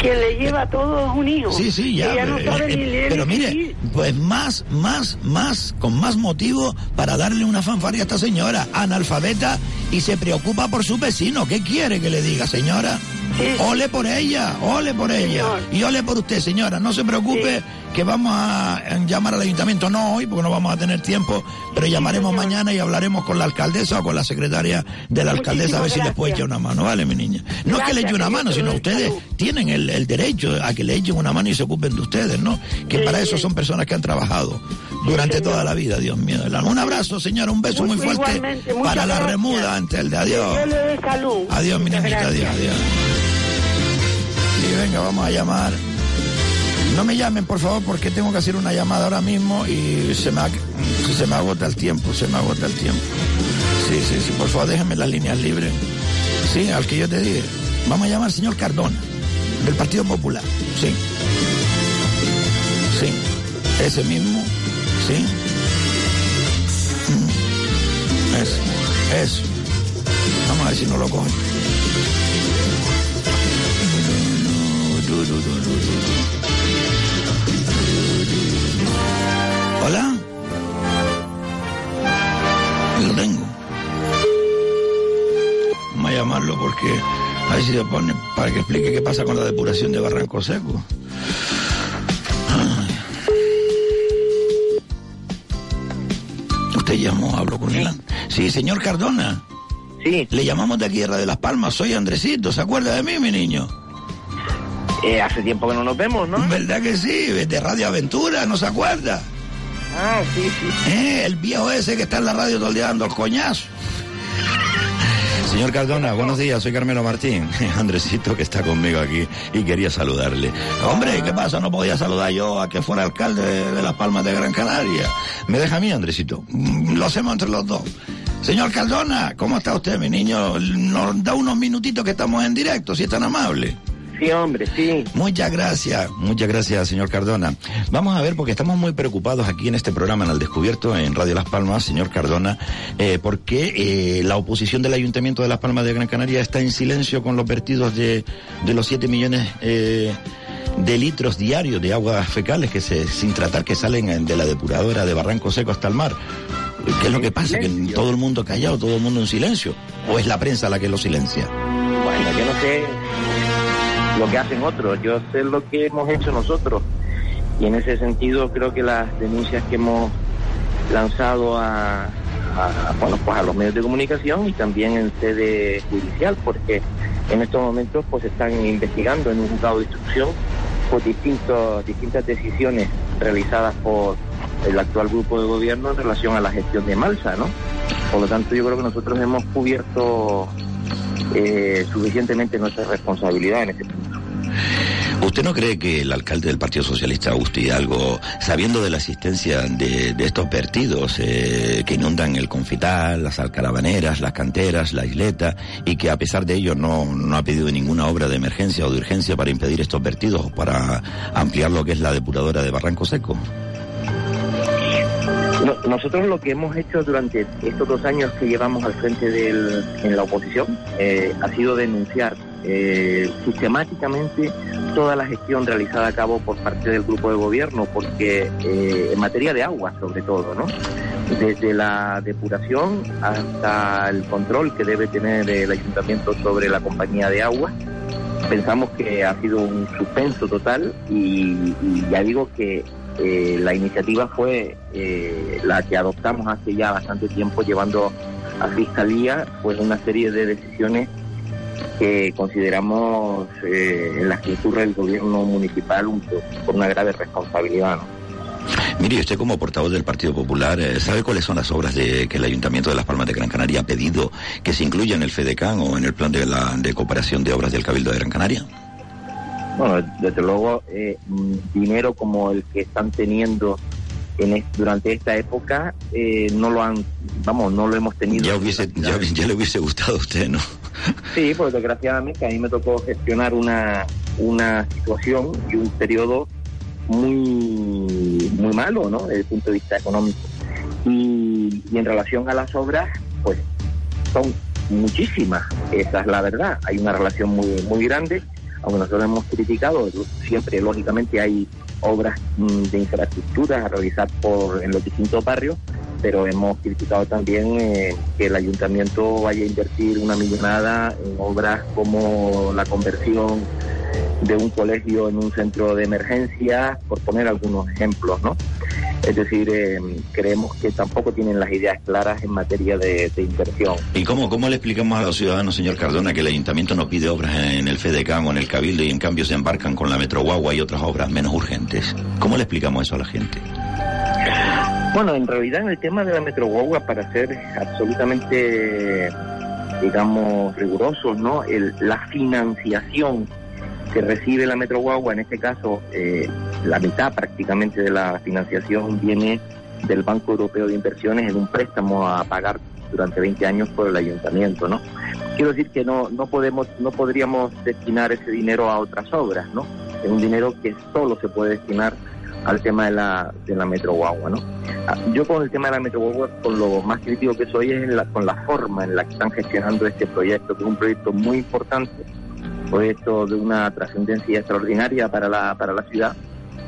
que le lleva a todos un hijo. Sí, sí, ya. Ella no pero, sabe eh, ni leer pero mire, escribir. pues más, más, más, con más motivo para darle una fanfarria a esta señora, analfabeta, y se preocupa por su vecino. ¿Qué quiere que le diga, señora? Ole por ella, ole por ella. Y ole por usted, señora. No se preocupe que vamos a eh, llamar al ayuntamiento, no hoy, porque no vamos a tener tiempo, pero llamaremos mañana y hablaremos con la alcaldesa o con la secretaria de la alcaldesa a ver si les puede echar una mano, ¿vale, mi niña? No es que le eche una mano, sino ustedes tienen el, el derecho a que le echen una mano y se ocupen de ustedes, ¿no? Que para eso son personas que han trabajado durante toda la vida, Dios mío. Un abrazo, señora, un beso muy fuerte para la gracias. remuda antes el de adiós. Salud. Adiós, mi niñita, adiós, adiós. Venga, vamos a llamar. No me llamen, por favor, porque tengo que hacer una llamada ahora mismo y se me, se me agota el tiempo, se me agota el tiempo. Sí, sí, sí, por favor, déjenme las líneas libres. Sí, al que yo te diga. Vamos a llamar al señor Cardona, del Partido Popular. Sí. Sí. Ese mismo. Sí. Mm. Eso. Eso. Vamos a ver si no lo cogen. Hola. Lo tengo. Vamos a llamarlo porque a ver si se pone para que explique qué pasa con la depuración de Barranco Seco. Usted llamó, habló con él. Sí, señor Cardona. Sí. Le llamamos de aquí, de Las Palmas. Soy Andresito. ¿Se acuerda de mí, mi niño? Eh, hace tiempo que no nos vemos, ¿no? ¿Verdad que sí? De Radio Aventura, ¿no se acuerda? Ah, sí, sí. Eh, el viejo ese que está en la radio todo el día dando el coñazo. Señor Cardona, buenos días, soy Carmelo Martín. (laughs) Andresito que está conmigo aquí y quería saludarle. Hombre, ¿qué pasa? No podía saludar yo a que fuera alcalde de, de Las Palmas de Gran Canaria. Me deja a mí, Andresito. Mm, Lo hacemos entre los dos. Señor Cardona, ¿cómo está usted, mi niño? Nos da unos minutitos que estamos en directo, si es tan amable. Sí, hombre, sí. Muchas gracias, muchas gracias, señor Cardona. Vamos a ver, porque estamos muy preocupados aquí en este programa, en el Descubierto, en Radio Las Palmas, señor Cardona, eh, porque eh, la oposición del Ayuntamiento de Las Palmas de Gran Canaria está en silencio con los vertidos de, de los 7 millones eh, de litros diarios de aguas fecales que se, sin tratar que salen de la depuradora de Barranco Seco hasta el mar. ¿Qué es lo que pasa? Que todo el mundo callado, todo el mundo en silencio. ¿O es la prensa la que lo silencia? Bueno, yo no sé lo que hacen otros, yo sé lo que hemos hecho nosotros. Y en ese sentido creo que las denuncias que hemos lanzado a, bueno, pues a los medios de comunicación y también en sede judicial, porque en estos momentos pues están investigando en un juzgado de instrucción pues distintos, distintas decisiones realizadas por el actual grupo de gobierno en relación a la gestión de Malsa, ¿no? Por lo tanto, yo creo que nosotros hemos cubierto eh, suficientemente nuestra responsabilidad en ese punto. ¿Usted no cree que el alcalde del Partido Socialista, Agustín Hidalgo, sabiendo de la existencia de, de estos vertidos eh, que inundan el Confital, las alcarabaneras, las canteras, la isleta, y que a pesar de ello no, no ha pedido ninguna obra de emergencia o de urgencia para impedir estos vertidos o para ampliar lo que es la depuradora de Barranco Seco? No, nosotros lo que hemos hecho durante estos dos años que llevamos al frente del, en la oposición eh, ha sido denunciar eh, sistemáticamente toda la gestión realizada a cabo por parte del grupo de gobierno, porque eh, en materia de agua sobre todo, ¿no? Desde la depuración hasta el control que debe tener el ayuntamiento sobre la compañía de agua, pensamos que ha sido un suspenso total y ya digo que eh, la iniciativa fue eh, la que adoptamos hace ya bastante tiempo llevando a fiscalía pues una serie de decisiones que consideramos eh, en las que incurre el gobierno municipal un- por una grave responsabilidad. ¿no? Mire, usted como portavoz del Partido Popular, eh, ¿sabe cuáles son las obras de, que el Ayuntamiento de Las Palmas de Gran Canaria ha pedido que se incluyan en el FEDECAN o en el plan de, la, de cooperación de obras del Cabildo de Gran Canaria? Bueno, desde luego, eh, mm, dinero como el que están teniendo en durante esta época eh, no lo han, vamos, no lo hemos tenido. Ya, hubiese, ya, ya le hubiese gustado a usted, ¿no? Sí, pues desgraciadamente a mí me tocó gestionar una, una situación y un periodo muy, muy malo, ¿no? Desde el punto de vista económico. Y, y en relación a las obras, pues son muchísimas, esa es la verdad. Hay una relación muy, muy grande, aunque nosotros hemos criticado, siempre lógicamente hay obras mm, de infraestructura a realizar por, en los distintos barrios, pero hemos criticado también eh, que el ayuntamiento vaya a invertir una millonada en obras como la conversión de un colegio en un centro de emergencia, por poner algunos ejemplos, ¿no? Es decir, eh, creemos que tampoco tienen las ideas claras en materia de, de inversión. ¿Y cómo, cómo le explicamos a los ciudadanos, señor Cardona, que el Ayuntamiento no pide obras en el FEDECAN o en el Cabildo y en cambio se embarcan con la Metro Guagua y otras obras menos urgentes? ¿Cómo le explicamos eso a la gente? Bueno, en realidad en el tema de la Metro Guagua, para ser absolutamente, digamos, rigurosos, ¿no? El- la financiación que recibe la Metro Guagua, en este caso, eh, la mitad prácticamente de la financiación viene del Banco Europeo de Inversiones en un préstamo a pagar durante 20 años por el ayuntamiento, ¿no? Quiero decir que no, no podemos, no podríamos destinar ese dinero a otras obras, ¿no? Es un dinero que solo se puede destinar al tema de la, de la Metro Guagua, ¿no? Ah, Yo con el tema de la Metro Guagua, con lo más crítico que soy es en la- con la forma en la que están gestionando este proyecto, que es un proyecto muy importante, proyecto de una trascendencia extraordinaria para la, para la ciudad,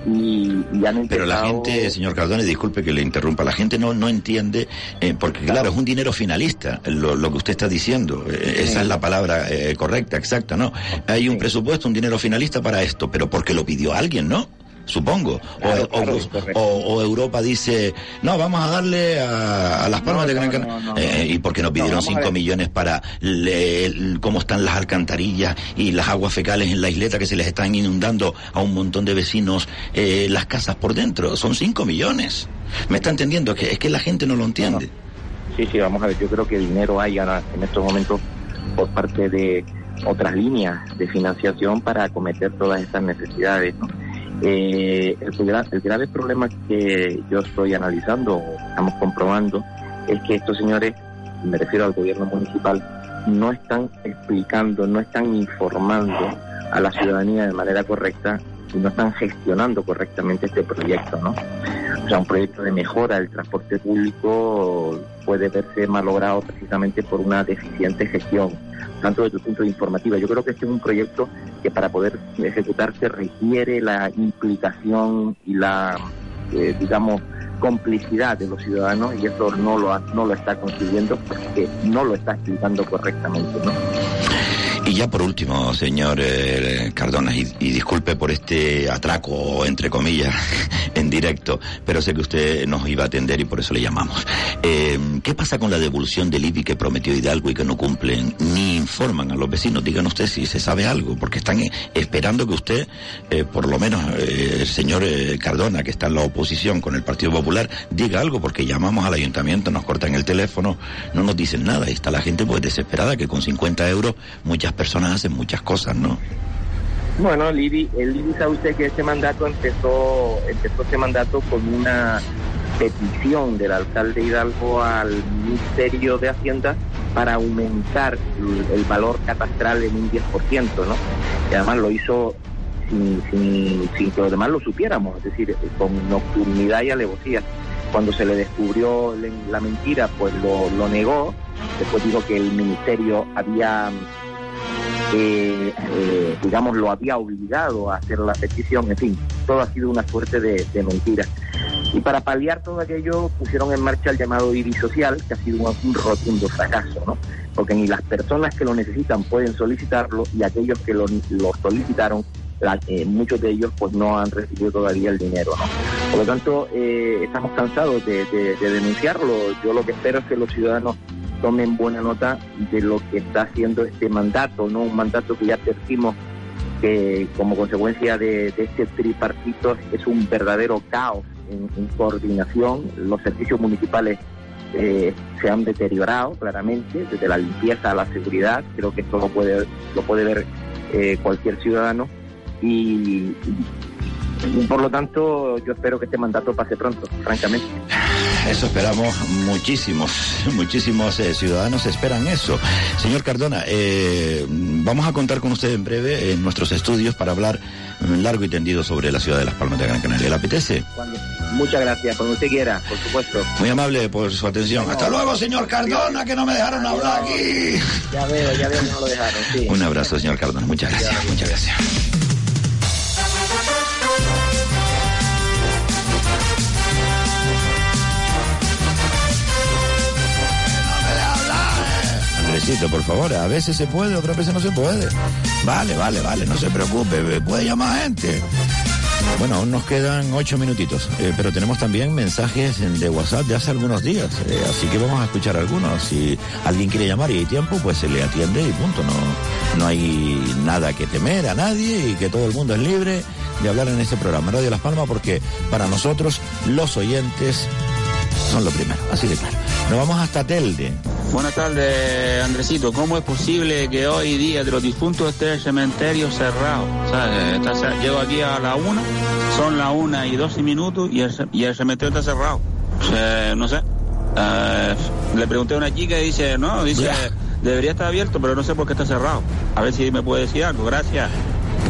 y, y han Pero la gente, señor Cardone, disculpe que le interrumpa, la gente no, no entiende, eh, porque claro, es un dinero finalista, lo, lo que usted está diciendo, eh, esa es la palabra eh, correcta, exacta, ¿no? Hay un presupuesto, un dinero finalista para esto, pero porque lo pidió alguien, ¿no? Supongo. O- Claro, o, claro, o- correcto. o- o Europa dice, no, vamos a darle a, a las palmas de Gran Canaria. Eh, ¿Y por qué no pidieron vamos a 5 ver. millones para le- el- cómo están las alcantarillas y las aguas fecales en la isleta que se les están inundando a un montón de vecinos eh, las casas por dentro? Son 5 millones. ¿Me está entendiendo? Que, es que la gente no lo entiende. Sí, sí, vamos a ver, yo creo que dinero hay ahora en estos momentos por parte de otras líneas de financiación para acometer todas estas necesidades. ¿no? Eh, el, gra- el grave problema que yo estoy analizando, estamos comprobando, es que estos señores, me refiero al gobierno municipal, no están explicando, no están informando a la ciudadanía de manera correcta y no están gestionando correctamente este proyecto, ¿no? O sea, un proyecto de mejora del transporte público puede verse malogrado precisamente por una deficiente gestión, tanto desde el punto de informativa. Yo creo que este es un proyecto que para poder ejecutarse requiere la implicación y la, eh, digamos, complicidad de los ciudadanos y eso no lo, no lo está consiguiendo porque no lo está explicando correctamente, ¿no? Y ya por último, señor eh, Cardona, y, disculpe por este atraco, entre comillas, (laughs) en directo, pero sé que usted nos iba a atender y por eso le llamamos. Eh, ¿Qué pasa con la devolución del IBI que prometió Hidalgo y que no cumplen ni informan a los vecinos? Digan usted si se sabe algo, porque están eh, esperando que usted, eh, por lo menos eh, el señor Cardona, que está en la oposición con el Partido Popular, diga algo, porque llamamos al ayuntamiento, nos cortan el teléfono, no nos dicen nada, y está la gente pues desesperada que con 50 euros muchas personas hacen muchas cosas, ¿no? Bueno, el IBI sabe usted que este mandato empezó, empezó este mandato con una petición del alcalde Hidalgo al Ministerio de Hacienda para aumentar el, el valor catastral en un 10%, ¿no? Y además lo hizo sin, sin, sin que los demás lo supiéramos, es decir, con nocturnidad y alevosía. Cuando se le descubrió la mentira, pues lo, lo negó. Después dijo que el ministerio había eh, eh, digamos, lo había obligado a hacer la petición, en fin, todo ha sido una suerte de, de mentira. Y para paliar todo aquello pusieron en marcha el llamado IBI social, que ha sido un, un rotundo fracaso, ¿no? Porque ni las personas que lo necesitan pueden solicitarlo y aquellos que lo, lo solicitaron, la- eh, muchos de ellos pues no han recibido todavía el dinero, ¿no? Por lo tanto, eh, estamos cansados de, de- de denunciarlo. Yo lo que espero es que los ciudadanos tomen buena nota de lo que está haciendo este mandato, ¿no? Un mandato que ya advertimos que como consecuencia de, este tripartito es un verdadero caos en, coordinación. Los servicios municipales eh, se han deteriorado claramente, desde la limpieza a la seguridad. Creo que esto lo puede, lo puede ver eh, cualquier ciudadano. Y por lo tanto, yo espero que este mandato pase pronto, francamente. Eso esperamos muchísimos, (laughs) muchísimos eh, ciudadanos esperan eso. Señor Cardona, eh, vamos a contar con usted en breve en nuestros estudios para hablar largo y tendido sobre la ciudad de Las Palmas de Gran Canaria. ¿Le apetece? Cuando- muchas gracias, cuando usted quiera, por supuesto. Muy amable por su atención. Hasta luego, señor Cardona, que no me dejaron hablar aquí. Ya veo, ya veo que no lo dejaron, sí. Un abrazo, señor Cardona. Muchas gracias, muchas gracias. Andresito, por favor, a veces se puede, otras veces no se puede. Vale, vale, vale, no se preocupe, puede llamar gente. Bueno, aún nos quedan ocho minutitos, eh, pero tenemos también mensajes en- de WhatsApp de hace algunos días, eh, así que vamos a escuchar algunos. Si alguien quiere llamar y hay tiempo, pues se le atiende y punto. No, no hay nada que temer a nadie y que todo el mundo es libre de hablar en este programa Radio Las Palmas porque para nosotros los oyentes son lo primero, así de claro. Nos vamos hasta Telde. Buenas tardes, Andresito. ¿Cómo es posible que hoy día de los difuntos esté el cementerio cerrado? Sea, eh, está cer- llego aquí a la una, son las una y doce minutos y el, y el cementerio está cerrado. O sea, no sé. Eh, le pregunté a una chica y dice, no, dice, debería estar abierto, pero no sé por qué está cerrado. A ver si me puede decir algo. Gracias.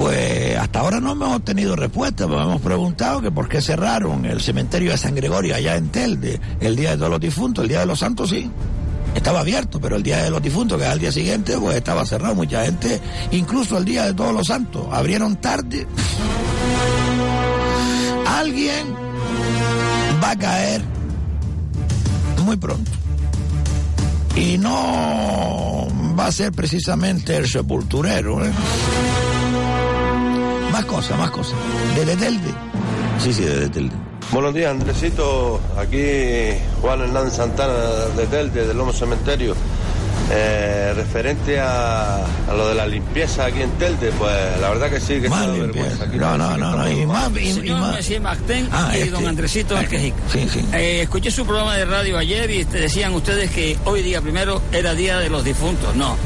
Pues hasta ahora no hemos obtenido respuesta, pero hemos preguntado que por qué cerraron el cementerio de San Gregorio allá en Telde el día de todos los difuntos, el día de los santos sí. Estaba abierto, pero el día de los difuntos, que es al día siguiente, pues estaba cerrado. Mucha gente, incluso el día de todos los santos, abrieron tarde. (laughs) alguien va a caer muy pronto. Y no va a ser precisamente el sepulturero. ¿eh? Más cosas, más cosas. ¿De Telde? Sí, sí, de Telde. Buenos días, Andresito. Aquí Juan Hernández Santana de Telde, del Lomo Cementerio. Eh, referente a, a lo de la limpieza aquí en Telde, pues la verdad que sí, que Más vergüenza aquí. No, no, no, no, y más, y- y Señor más. Messi Martín Ah, y este. don Andresito el Quejic. Sí, sí. Eh, escuché su programa de radio ayer y te decían ustedes que hoy día primero era día de los difuntos. No.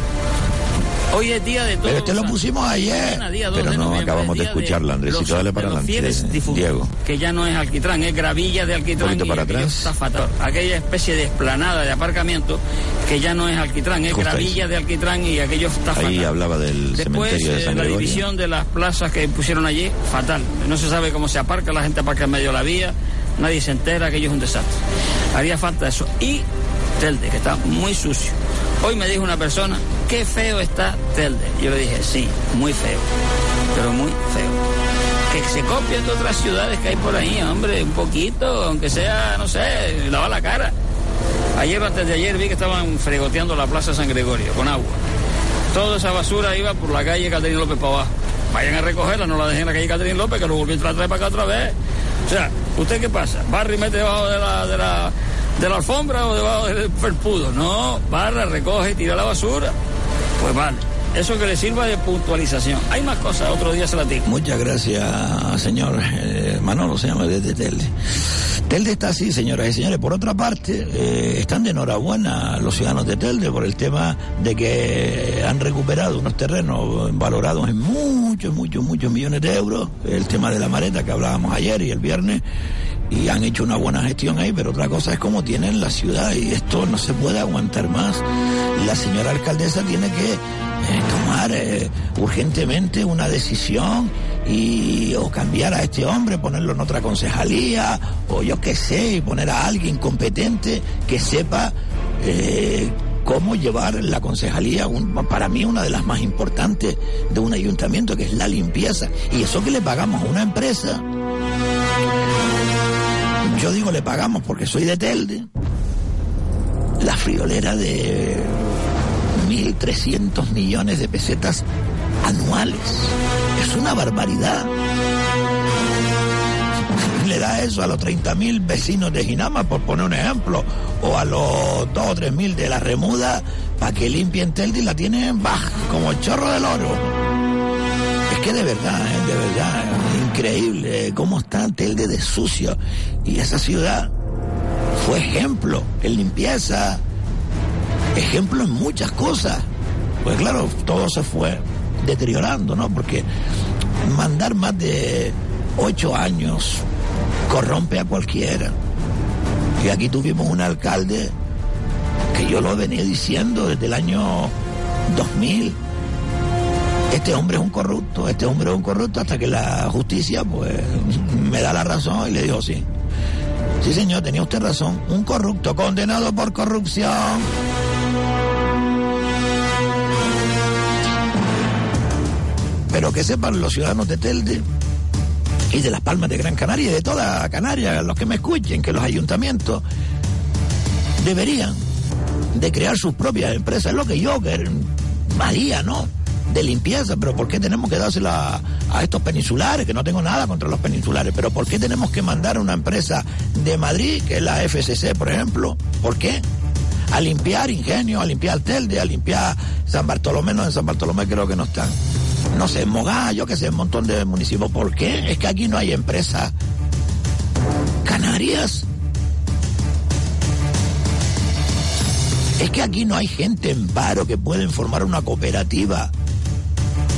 Hoy es día de todos. Pero este lo pusimos ayer. Mañana, día 2 Pero no acabamos de escucharla, Andresito. Dale para adelante, Diego. Que ya no es alquitrán, es gravilla de alquitrán. poquito y para atrás. Está fatal. Aquella especie de esplanada de aparcamiento que ya no es alquitrán, es Justo ahí, gravilla de alquitrán y aquello está fatal. Ahí hablaba del Después, cementerio de eh, la Gregorio. división de las plazas que pusieron allí, fatal. No se sabe cómo se aparca, la gente aparca en medio de la vía, nadie se entera, aquello es un desastre. Haría falta eso. Y Telde, que está muy sucio. Hoy me dijo una persona, qué feo está Telde. Yo le dije, sí, muy feo, pero muy feo. Que se copien de otras ciudades que hay por ahí, hombre, un poquito, aunque sea, no sé, lava la cara. Ayer antes de ayer vi que estaban fregoteando la Plaza San Gregorio con agua. Toda esa basura iba por la calle Catherine López para abajo. Vayan a recogerla, no la dejen en la calle Catherine López, que lo volví a traer para acá otra vez. O sea, ¿usted qué pasa? ¿Barra y mete debajo de la, de la, de la alfombra o debajo del felpudo? No, barra, recoge y tira la basura. Pues vale. Eso que le sirva de puntualización. Hay más cosas, otro día se la digo. Muchas gracias, señor eh, Manolo, se llama desde Telde. Telde está así, señoras y señores. Por otra parte, eh, están de enhorabuena los ciudadanos de Telde por el tema de que han recuperado unos terrenos valorados en muchos, muchos, muchos millones de euros. El tema de la mareta que hablábamos ayer y el viernes. Y han hecho una buena gestión ahí, pero otra cosa es cómo tienen la ciudad y esto no se puede aguantar más. La señora alcaldesa tiene que eh, tomar eh, urgentemente una decisión y o cambiar a este hombre, ponerlo en otra concejalía o yo qué sé, poner a alguien competente que sepa eh, cómo llevar la concejalía, un- para mí una de las más importantes de un ayuntamiento, que es la limpieza. Y eso que le pagamos a una empresa, yo digo le pagamos porque soy de Telde, la friolera de 1.300 millones de pesetas anuales. Es una barbaridad. Le da eso a los 30.000 vecinos de Ginama, por poner un ejemplo, o a los 2 o 3.000 de la Remuda, para que limpien Telde y la tienen baja, como el chorro del oro. Que de verdad, eh, de verdad, increíble eh, cómo está Telde de sucio. Y esa ciudad fue ejemplo en limpieza, ejemplo en muchas cosas. Pues claro, todo se fue deteriorando, ¿no? Porque mandar más de ocho años corrompe a cualquiera. Y aquí tuvimos un alcalde que yo lo venía diciendo desde el año 2000. Este hombre es un corrupto, este hombre es un corrupto, hasta que la justicia, pues, me da la razón y le dijo sí. Sí, señor, tenía usted razón. Un corrupto condenado por corrupción. Pero que sepan los ciudadanos de Telde y de las Palmas de Gran Canaria y de toda Canaria, los que me escuchen, que los ayuntamientos deberían de crear sus propias empresas. Es lo que yo que haría, ¿no? De limpieza, pero ¿por qué tenemos que dársela a estos peninsulares? Que no tengo nada contra los peninsulares, pero ¿por qué tenemos que mandar a una empresa de Madrid, que es la FCC, por ejemplo? ¿Por qué? A limpiar Ingenio, a limpiar Telde, a limpiar San Bartolomé, no, en San Bartolomé creo que no están. No sé, en Mogá, yo qué sé, un montón de municipios. ¿Por qué? Es que aquí no hay empresas canarias. Es que aquí no hay gente en paro que pueden formar una cooperativa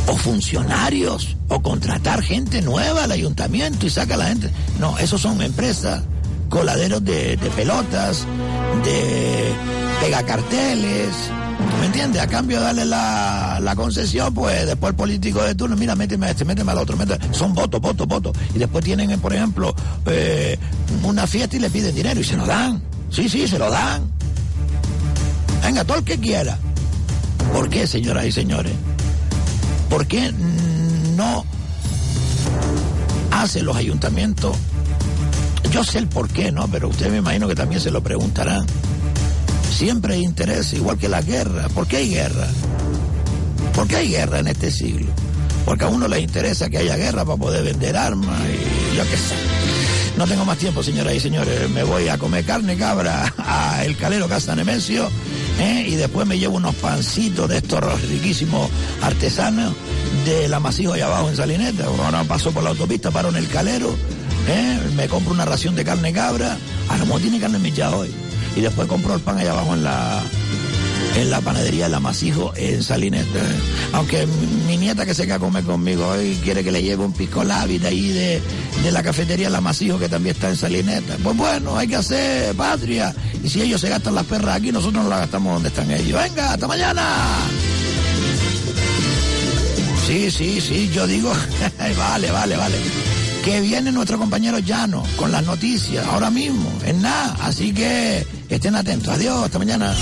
o funcionarios o contratar gente nueva al ayuntamiento y saca la gente. No, esos son empresas, coladeros de, pelotas, de pegacarteles. ¿Me entiendes? A cambio de darle la, la concesión, pues después el político de turno, mira, méteme a este, méteme al otro, méteme. son votos, votos, votos. Y después tienen, por ejemplo, eh, una fiesta y le piden dinero y se lo dan. Sí, sí, se lo dan. Venga, todo el que quiera. ¿Por qué, señoras y señores? ¿Por qué no hacen los ayuntamientos Yo sé el por qué, ¿no? Pero usted me imagino que también se lo preguntará. Siempre hay interés, igual que la guerra. ¿Por qué hay guerra? ¿Por qué hay guerra en este siglo? Porque a uno le interesa que haya guerra para poder vender armas y yo qué sé. No tengo más tiempo, señoras y señores. Me voy a comer carne cabra a El Calero Casa Nemesio y después me llevo unos pancitos de estos riquísimos artesanos del amasijo allá abajo en Salineta. Ahora paso por la autopista, paro en El Calero, ¿eh? me compro una ración de carne cabra. A lo mejor tiene carne micha hoy. Y después compro el pan allá abajo en la en la panadería del Amasijo en Salineta. Aunque mi nieta que se queda a comer conmigo hoy quiere que le lleve un pisco labi de ahí de, de la cafetería El Amasijo que también está en Salineta. Pues bueno, hay que hacer patria. Y si ellos se gastan las perras aquí, nosotros nos las gastamos donde están ellos. Venga, hasta mañana. Sí, sí, sí, yo digo, (laughs) vale, vale, vale. Que viene nuestro compañero Llano con las noticias ahora mismo, en nada. Así que estén atentos. Adiós, hasta mañana.